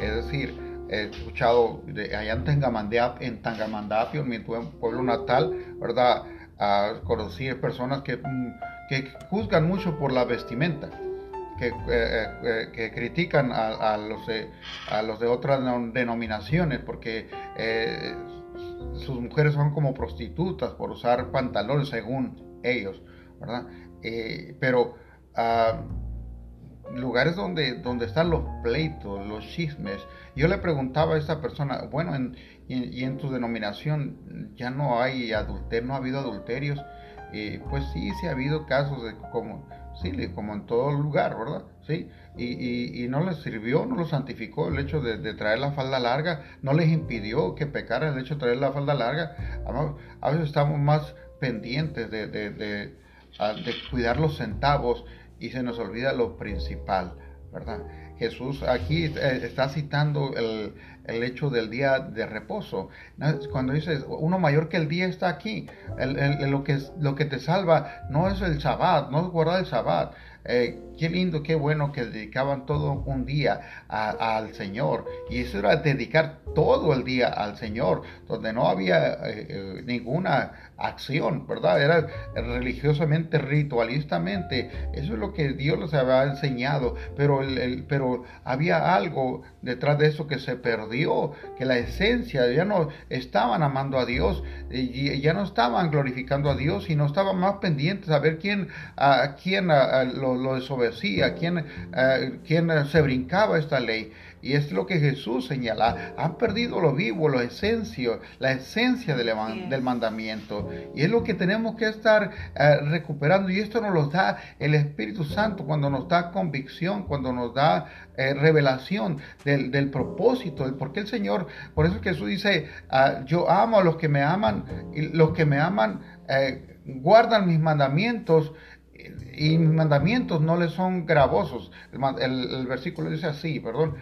Es decir, he escuchado de, allá en Tangamandapio, en Tangamandapio, mi pueblo natal, ¿verdad? A conocer personas que, mm, que juzgan mucho por la vestimenta que, eh, eh, que critican a, los de, a los de otras denominaciones porque eh, sus mujeres son como prostitutas por usar pantalones según ellos, ¿verdad? pero ah, lugares donde, donde están los pleitos, los chismes, yo le preguntaba a esta persona, bueno, en, y, en tu denominación ya no hay adulterio, no ha habido adulterios, pues sí, sí ha habido casos de como sí, como en todo lugar, ¿verdad? Sí, y, y, no les sirvió, no los santificó el hecho de, traer la falda larga, no les impidió que pecaran el hecho de traer la falda larga. A veces estamos más pendientes de, de, cuidar los centavos y se nos olvida lo principal, ¿verdad? Jesús aquí eh, está citando el, el, hecho del día de reposo. Cuando dice, uno mayor que el día está aquí, lo, que, lo que te salva no es el Shabbat, no es guardar el Shabbat, eh, qué lindo, qué bueno que dedicaban todo un día al Señor. Y eso era dedicar todo el día al Señor, donde no había eh, eh, ninguna acción, ¿verdad? Era religiosamente, ritualistamente. Eso es lo que Dios les había enseñado. Pero, el, pero había algo detrás de eso que se perdió, que la esencia, ya no estaban amando a Dios, y ya no estaban glorificando a Dios, sino estaban más pendientes a ver quién, a, quién lo lo, quien, eh, quien se brincaba esta ley. Y es lo que Jesús señala. Han perdido lo vivo, lo esencia, la esencia del, del mandamiento. Y es lo que tenemos que estar eh, recuperando. Y esto nos lo da el Espíritu Santo cuando nos da convicción, cuando nos da eh, revelación del, del, propósito, del por qué el Señor. Por eso Jesús dice, ah, yo amo a los que me aman y los que me aman guardan mis mandamientos y mis mandamientos no les son gravosos. El, versículo dice así, perdón,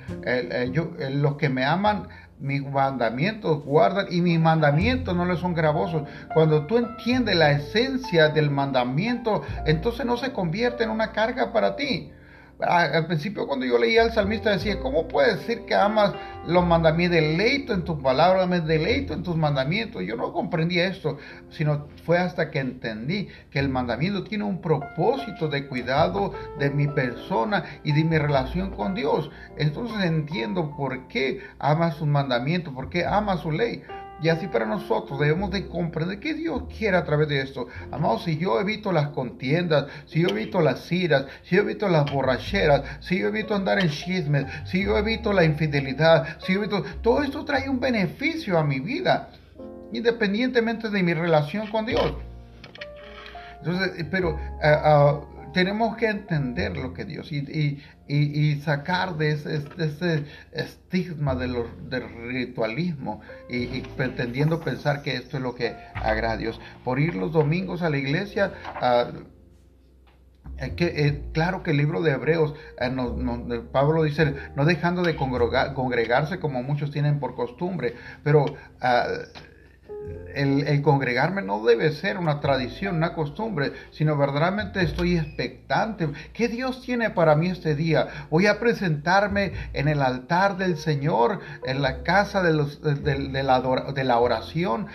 yo, los que me aman, mis mandamientos guardan y mis mandamientos no les son gravosos. Cuando tú entiendes la esencia del mandamiento, entonces no se convierte en una carga para ti al principio cuando yo leía al salmista decía, ¿cómo puedes decir que amas los mandamientos? Deleito en tus palabras, me deleito en tus mandamientos. Yo no comprendía esto, sino fue hasta que entendí que el mandamiento tiene un propósito de cuidado de mi persona y de mi relación con Dios. Entonces entiendo por qué ama sus mandamientos, por qué ama su ley. Y así para nosotros debemos de comprender qué Dios quiere a través de esto. Amados, si yo evito las contiendas, si yo evito las iras, si yo evito las borracheras, si yo evito andar en chismes, si yo evito la infidelidad, si yo evito... Todo esto trae un beneficio a mi vida, independientemente de mi relación con Dios. Entonces, pero... Uh, uh, tenemos que entender lo que Dios y, sacar de ese, estigma de del ritualismo y, pretendiendo pensar que esto es lo que agrada a Dios. Por ir los domingos a la iglesia, que, eh, claro que el libro de Hebreos, eh, Pablo dice, no dejando de congregarse como muchos tienen por costumbre, pero ah, el, congregarme no debe ser una tradición, una costumbre, sino verdaderamente estoy expectante. ¿Qué Dios tiene para mí este día? Voy a presentarme en el altar del Señor, en la casa de, la, oración,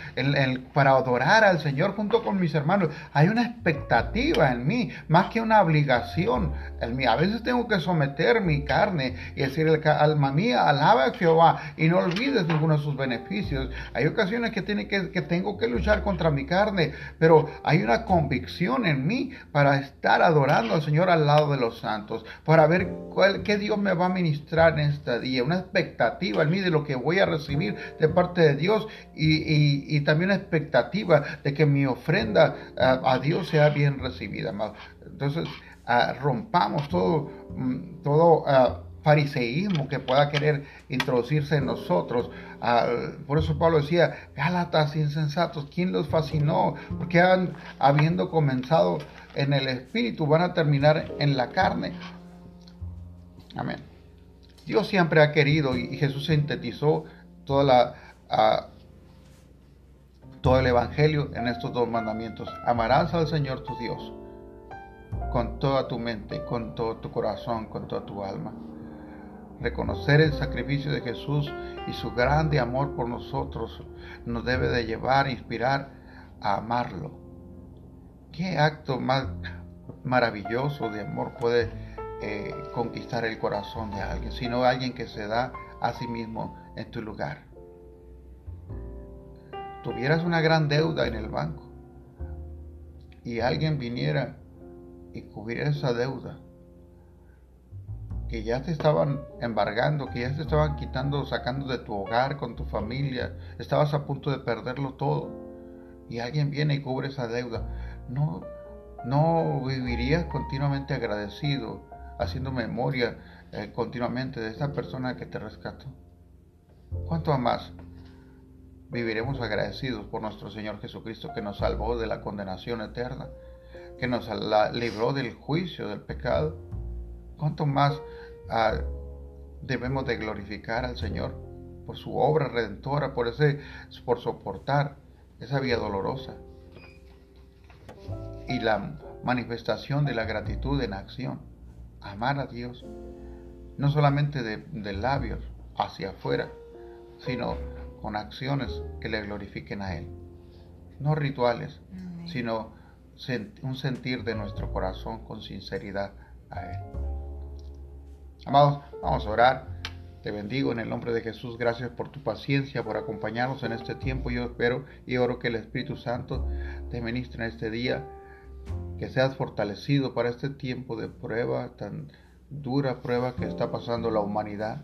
para adorar al Señor junto con mis hermanos. Hay una expectativa en mí, más que una obligación. A veces tengo que someter mi carne y decir, alma mía, alaba a Jehová y no olvides ninguno de sus beneficios. Hay ocasiones que tiene que que, tengo que luchar contra mi carne, pero hay una convicción en mí para estar adorando al Señor al lado de los santos, para ver cuál, qué Dios me va a ministrar en este día, una expectativa en mí de lo que voy a recibir de parte de Dios y, también una expectativa de que mi ofrenda a, Dios sea bien recibida. Entonces, ah, rompamos todo, mm, todo ah, fariseísmo que pueda querer introducirse en nosotros. Ah, por eso Pablo decía, Gálatas insensatos, ¿quién los fascinó? Porque habiendo comenzado en el espíritu, van a terminar en la carne. Amén. Dios siempre ha querido y Jesús sintetizó toda la, ah, todo el Evangelio en estos dos mandamientos. Amarás al Señor tu Dios con toda tu mente, con todo tu corazón, con toda tu alma. Reconocer el sacrificio de Jesús y su grande amor por nosotros nos debe de llevar, inspirar a amarlo. ¿Qué acto más maravilloso de amor puede eh, conquistar el corazón de alguien, sino alguien que se da a sí mismo en tu lugar? Tuvieras una gran deuda en el banco y alguien viniera y cubriera esa deuda que ya te estaban embargando, que ya te estaban quitando, sacando de tu hogar, con tu familia, estabas a punto de perderlo todo, y alguien viene y cubre esa deuda, no, no vivirías continuamente agradecido, haciendo memoria eh, continuamente de esa persona que te rescató. ¿Cuánto más viviremos agradecidos por nuestro Señor Jesucristo que nos salvó de la condenación eterna, que nos libró del juicio del pecado? ¿Cuánto más debemos de glorificar al Señor por su obra redentora, por, ese, por soportar esa vida dolorosa y la manifestación de la gratitud en acción. Amar a Dios, no solamente de, labios hacia afuera, sino con acciones que le glorifiquen a Él. No rituales, sino un sentir de nuestro corazón con sinceridad a Él. Amados, vamos a orar. Te bendigo en el nombre de Jesús. Gracias por tu paciencia, por acompañarnos en este tiempo. Yo espero y oro que el Espíritu Santo te ministre en este día, que seas fortalecido para este tiempo de prueba, tan dura prueba que está pasando la humanidad.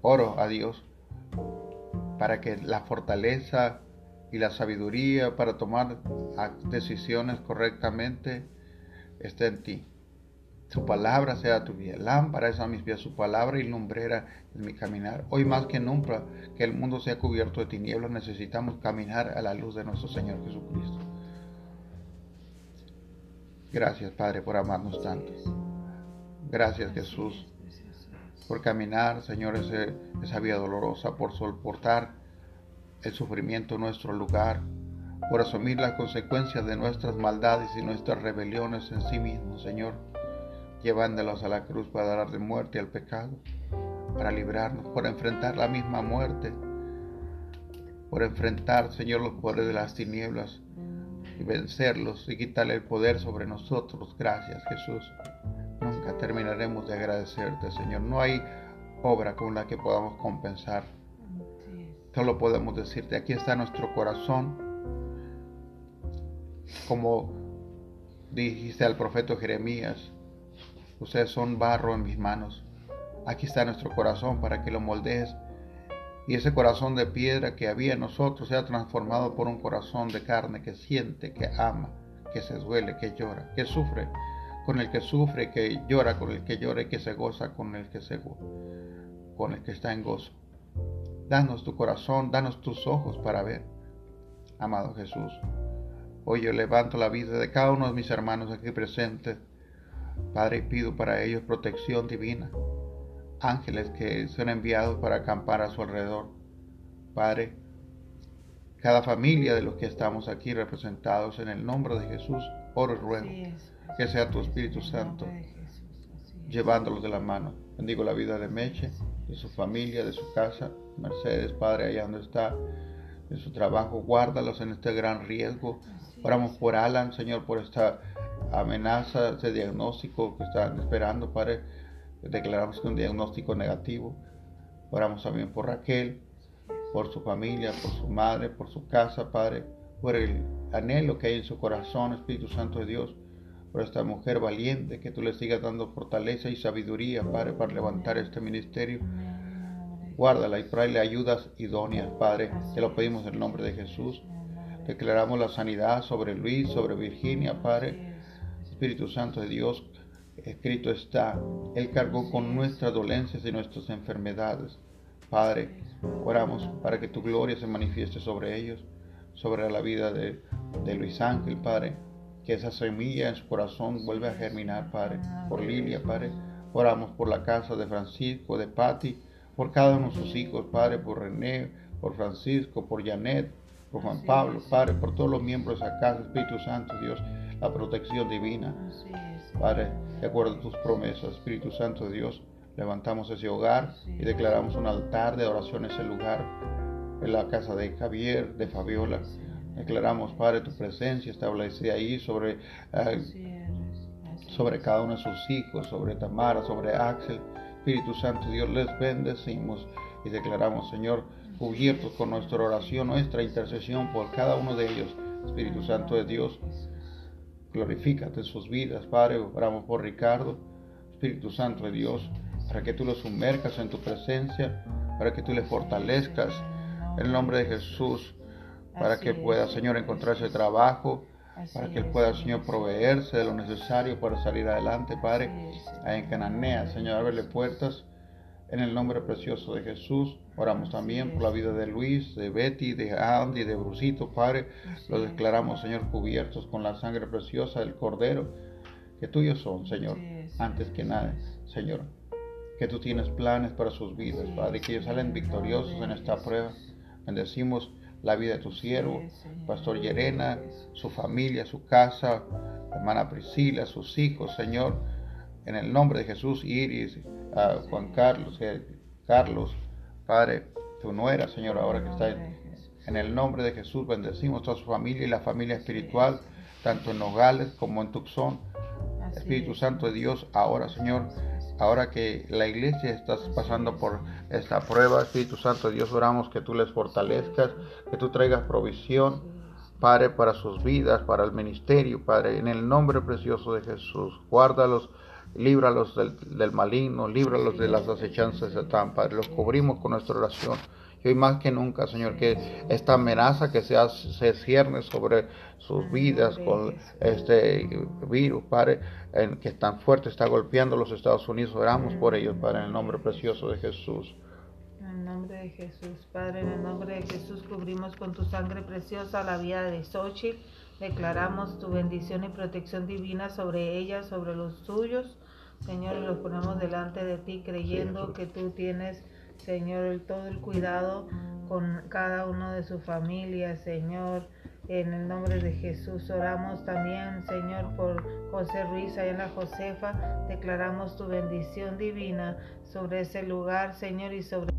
Oro a Dios para que la fortaleza y la sabiduría para tomar decisiones correctamente esté en ti. Su palabra sea tu vida. Lámpara es a mis pies su palabra y lumbrera en mi caminar. Hoy más que nunca que el mundo sea cubierto de tinieblas, necesitamos caminar a la luz de nuestro Señor Jesucristo. Gracias, Padre, por amarnos tanto. Gracias, Jesús, por caminar, Señor, esa vida dolorosa, por soportar el sufrimiento en nuestro lugar, por asumir las consecuencias de nuestras maldades y nuestras rebeliones en sí mismo, Señor llevándolos a la cruz para dar de muerte al pecado, para librarnos, por enfrentar la misma muerte, por enfrentar, Señor, los poderes de las tinieblas y vencerlos y quitarle el poder sobre nosotros. Gracias, Jesús. Nunca terminaremos de agradecerte, Señor. No hay obra con la que podamos compensar. Solo podemos decirte, aquí está nuestro corazón. Como dijiste al profeta Jeremías, Ustedes son barro en mis manos. Aquí está nuestro corazón para que lo moldees. Y ese corazón de piedra que había en nosotros sea transformado por un corazón de carne que siente, que ama, que se duele, que llora, que sufre con el que sufre, que llora con el que llora y que se goza con el que se con el que está en gozo. Danos tu corazón, danos tus ojos para ver, amado Jesús Hoy yo levanto la vida de cada uno de mis hermanos aquí presentes. Padre, pido para ellos protección divina. Ángeles que son enviados para acampar a su alrededor. Padre, cada familia de los que estamos aquí representados en el nombre de Jesús, oro y ruego que sea tu Espíritu Santo llevándolos de la mano. Bendigo la vida de Meche, de su familia, de su casa, Mercedes, Padre, allá donde está, de su trabajo, guárdalos en este gran riesgo. Oramos por Alan, Señor, por esta amenaza, este diagnóstico que están esperando, Padre. Declaramos que un diagnóstico negativo. Oramos también por Raquel, por su familia, por su madre, por su casa, Padre, por el anhelo que hay en su corazón, Espíritu Santo de Dios por esta mujer valiente, que tú le sigas dando fortaleza y sabiduría, Padre, para levantar este ministerio. Guárdala y tráele ayudas idóneas, Padre. Te lo pedimos en el nombre de Jesús. Declaramos la sanidad sobre Luis, sobre Virginia, Padre. Espíritu Santo de Dios, escrito está, Él cargó con nuestras dolencias y nuestras enfermedades. Padre, oramos para que tu gloria se manifieste sobre ellos, sobre la vida de, de Luis Ángel, Padre que esa semilla en su corazón vuelva a germinar, Padre. Por Lilia, Padre. Oramos por la casa de Francisco, de Patti, por cada uno de sus hijos, Padre, por René, por Francisco, por Janet, por Juan Pablo, Padre, por todos los miembros de esa casa, Espíritu Santo, Dios, la protección divina. Padre, de acuerdo a tus promesas, Espíritu Santo, Dios, levantamos ese hogar y declaramos un altar de oración en ese lugar, en la casa de Javier, de Fabiola. Declaramos, Padre, tu presencia establecida ahí sobre, eh, sobre cada uno de sus hijos, sobre Tamara, sobre Axel. Espíritu Santo, Dios, les bendecimos y declaramos, Señor, cubiertos con nuestra oración, nuestra intercesión por cada uno de ellos. Espíritu Santo de Dios, glorifícate en sus vidas, Padre. Oramos por Ricardo, Espíritu Santo de Dios, para que tú lo sumercas en tu presencia, para que tú le fortalezcas. En el nombre de Jesús, para que pueda, Señor, encontrarse trabajo, para que Él pueda, Señor, proveerse de lo necesario para salir adelante, Padre, en Cananea, Señor, abrirle puertas. En el nombre precioso de Jesús, oramos también por la vida de Luis, de Betty, de Andy, de Brusito, Padre. Los declaramos, Señor, cubiertos con la sangre preciosa del Cordero, que tuyos son, Señor, antes que nada, Señor. Que tú tienes planes para sus vidas, Padre, que ellos salen victoriosos en esta prueba. Bendecimos la vida de tu siervo, Pastor Yerena, su familia, su casa, hermana Priscila, sus hijos, Señor, en el nombre de Jesús, Iris, Juan Carlos, eh, Carlos, Padre, tu nuera, Señor, ahora que está en, en el nombre de Jesús, bendecimos toda su familia y la familia espiritual, tanto en Nogales como en Tucson. Espíritu Santo de Dios, ahora, Señor, ahora que la iglesia está pasando por esta prueba, Espíritu Santo, Dios, oramos que tú les fortalezcas, que tú traigas provisión, Padre, para sus vidas, para el ministerio, Padre, en el nombre precioso de Jesús. Guárdalos, líbralos del, del maligno, líbralos de las acechanzas de Satán, Padre. Los cubrimos con nuestra oración. Y hoy más que nunca, Señor, que esta amenaza que se, se cierne sobre sus vidas con este virus, Padre, en, que tan fuerte está golpeando los Estados Unidos, oramos por ellos, Padre, en el nombre precioso de Jesús. En el nombre de Jesús, Padre, en el nombre de Jesús cubrimos con tu sangre preciosa la vida de Xochitl. Declaramos tu bendición y protección divina sobre ella, sobre los tuyos. Señor, los ponemos delante de ti creyendo que tú tienes Señor, todo el cuidado con cada uno de su familia, Señor. En el nombre de Jesús oramos también, Señor, por José Ruiz, allá en la Josefa. Declaramos tu bendición divina sobre ese lugar, Señor, y sobre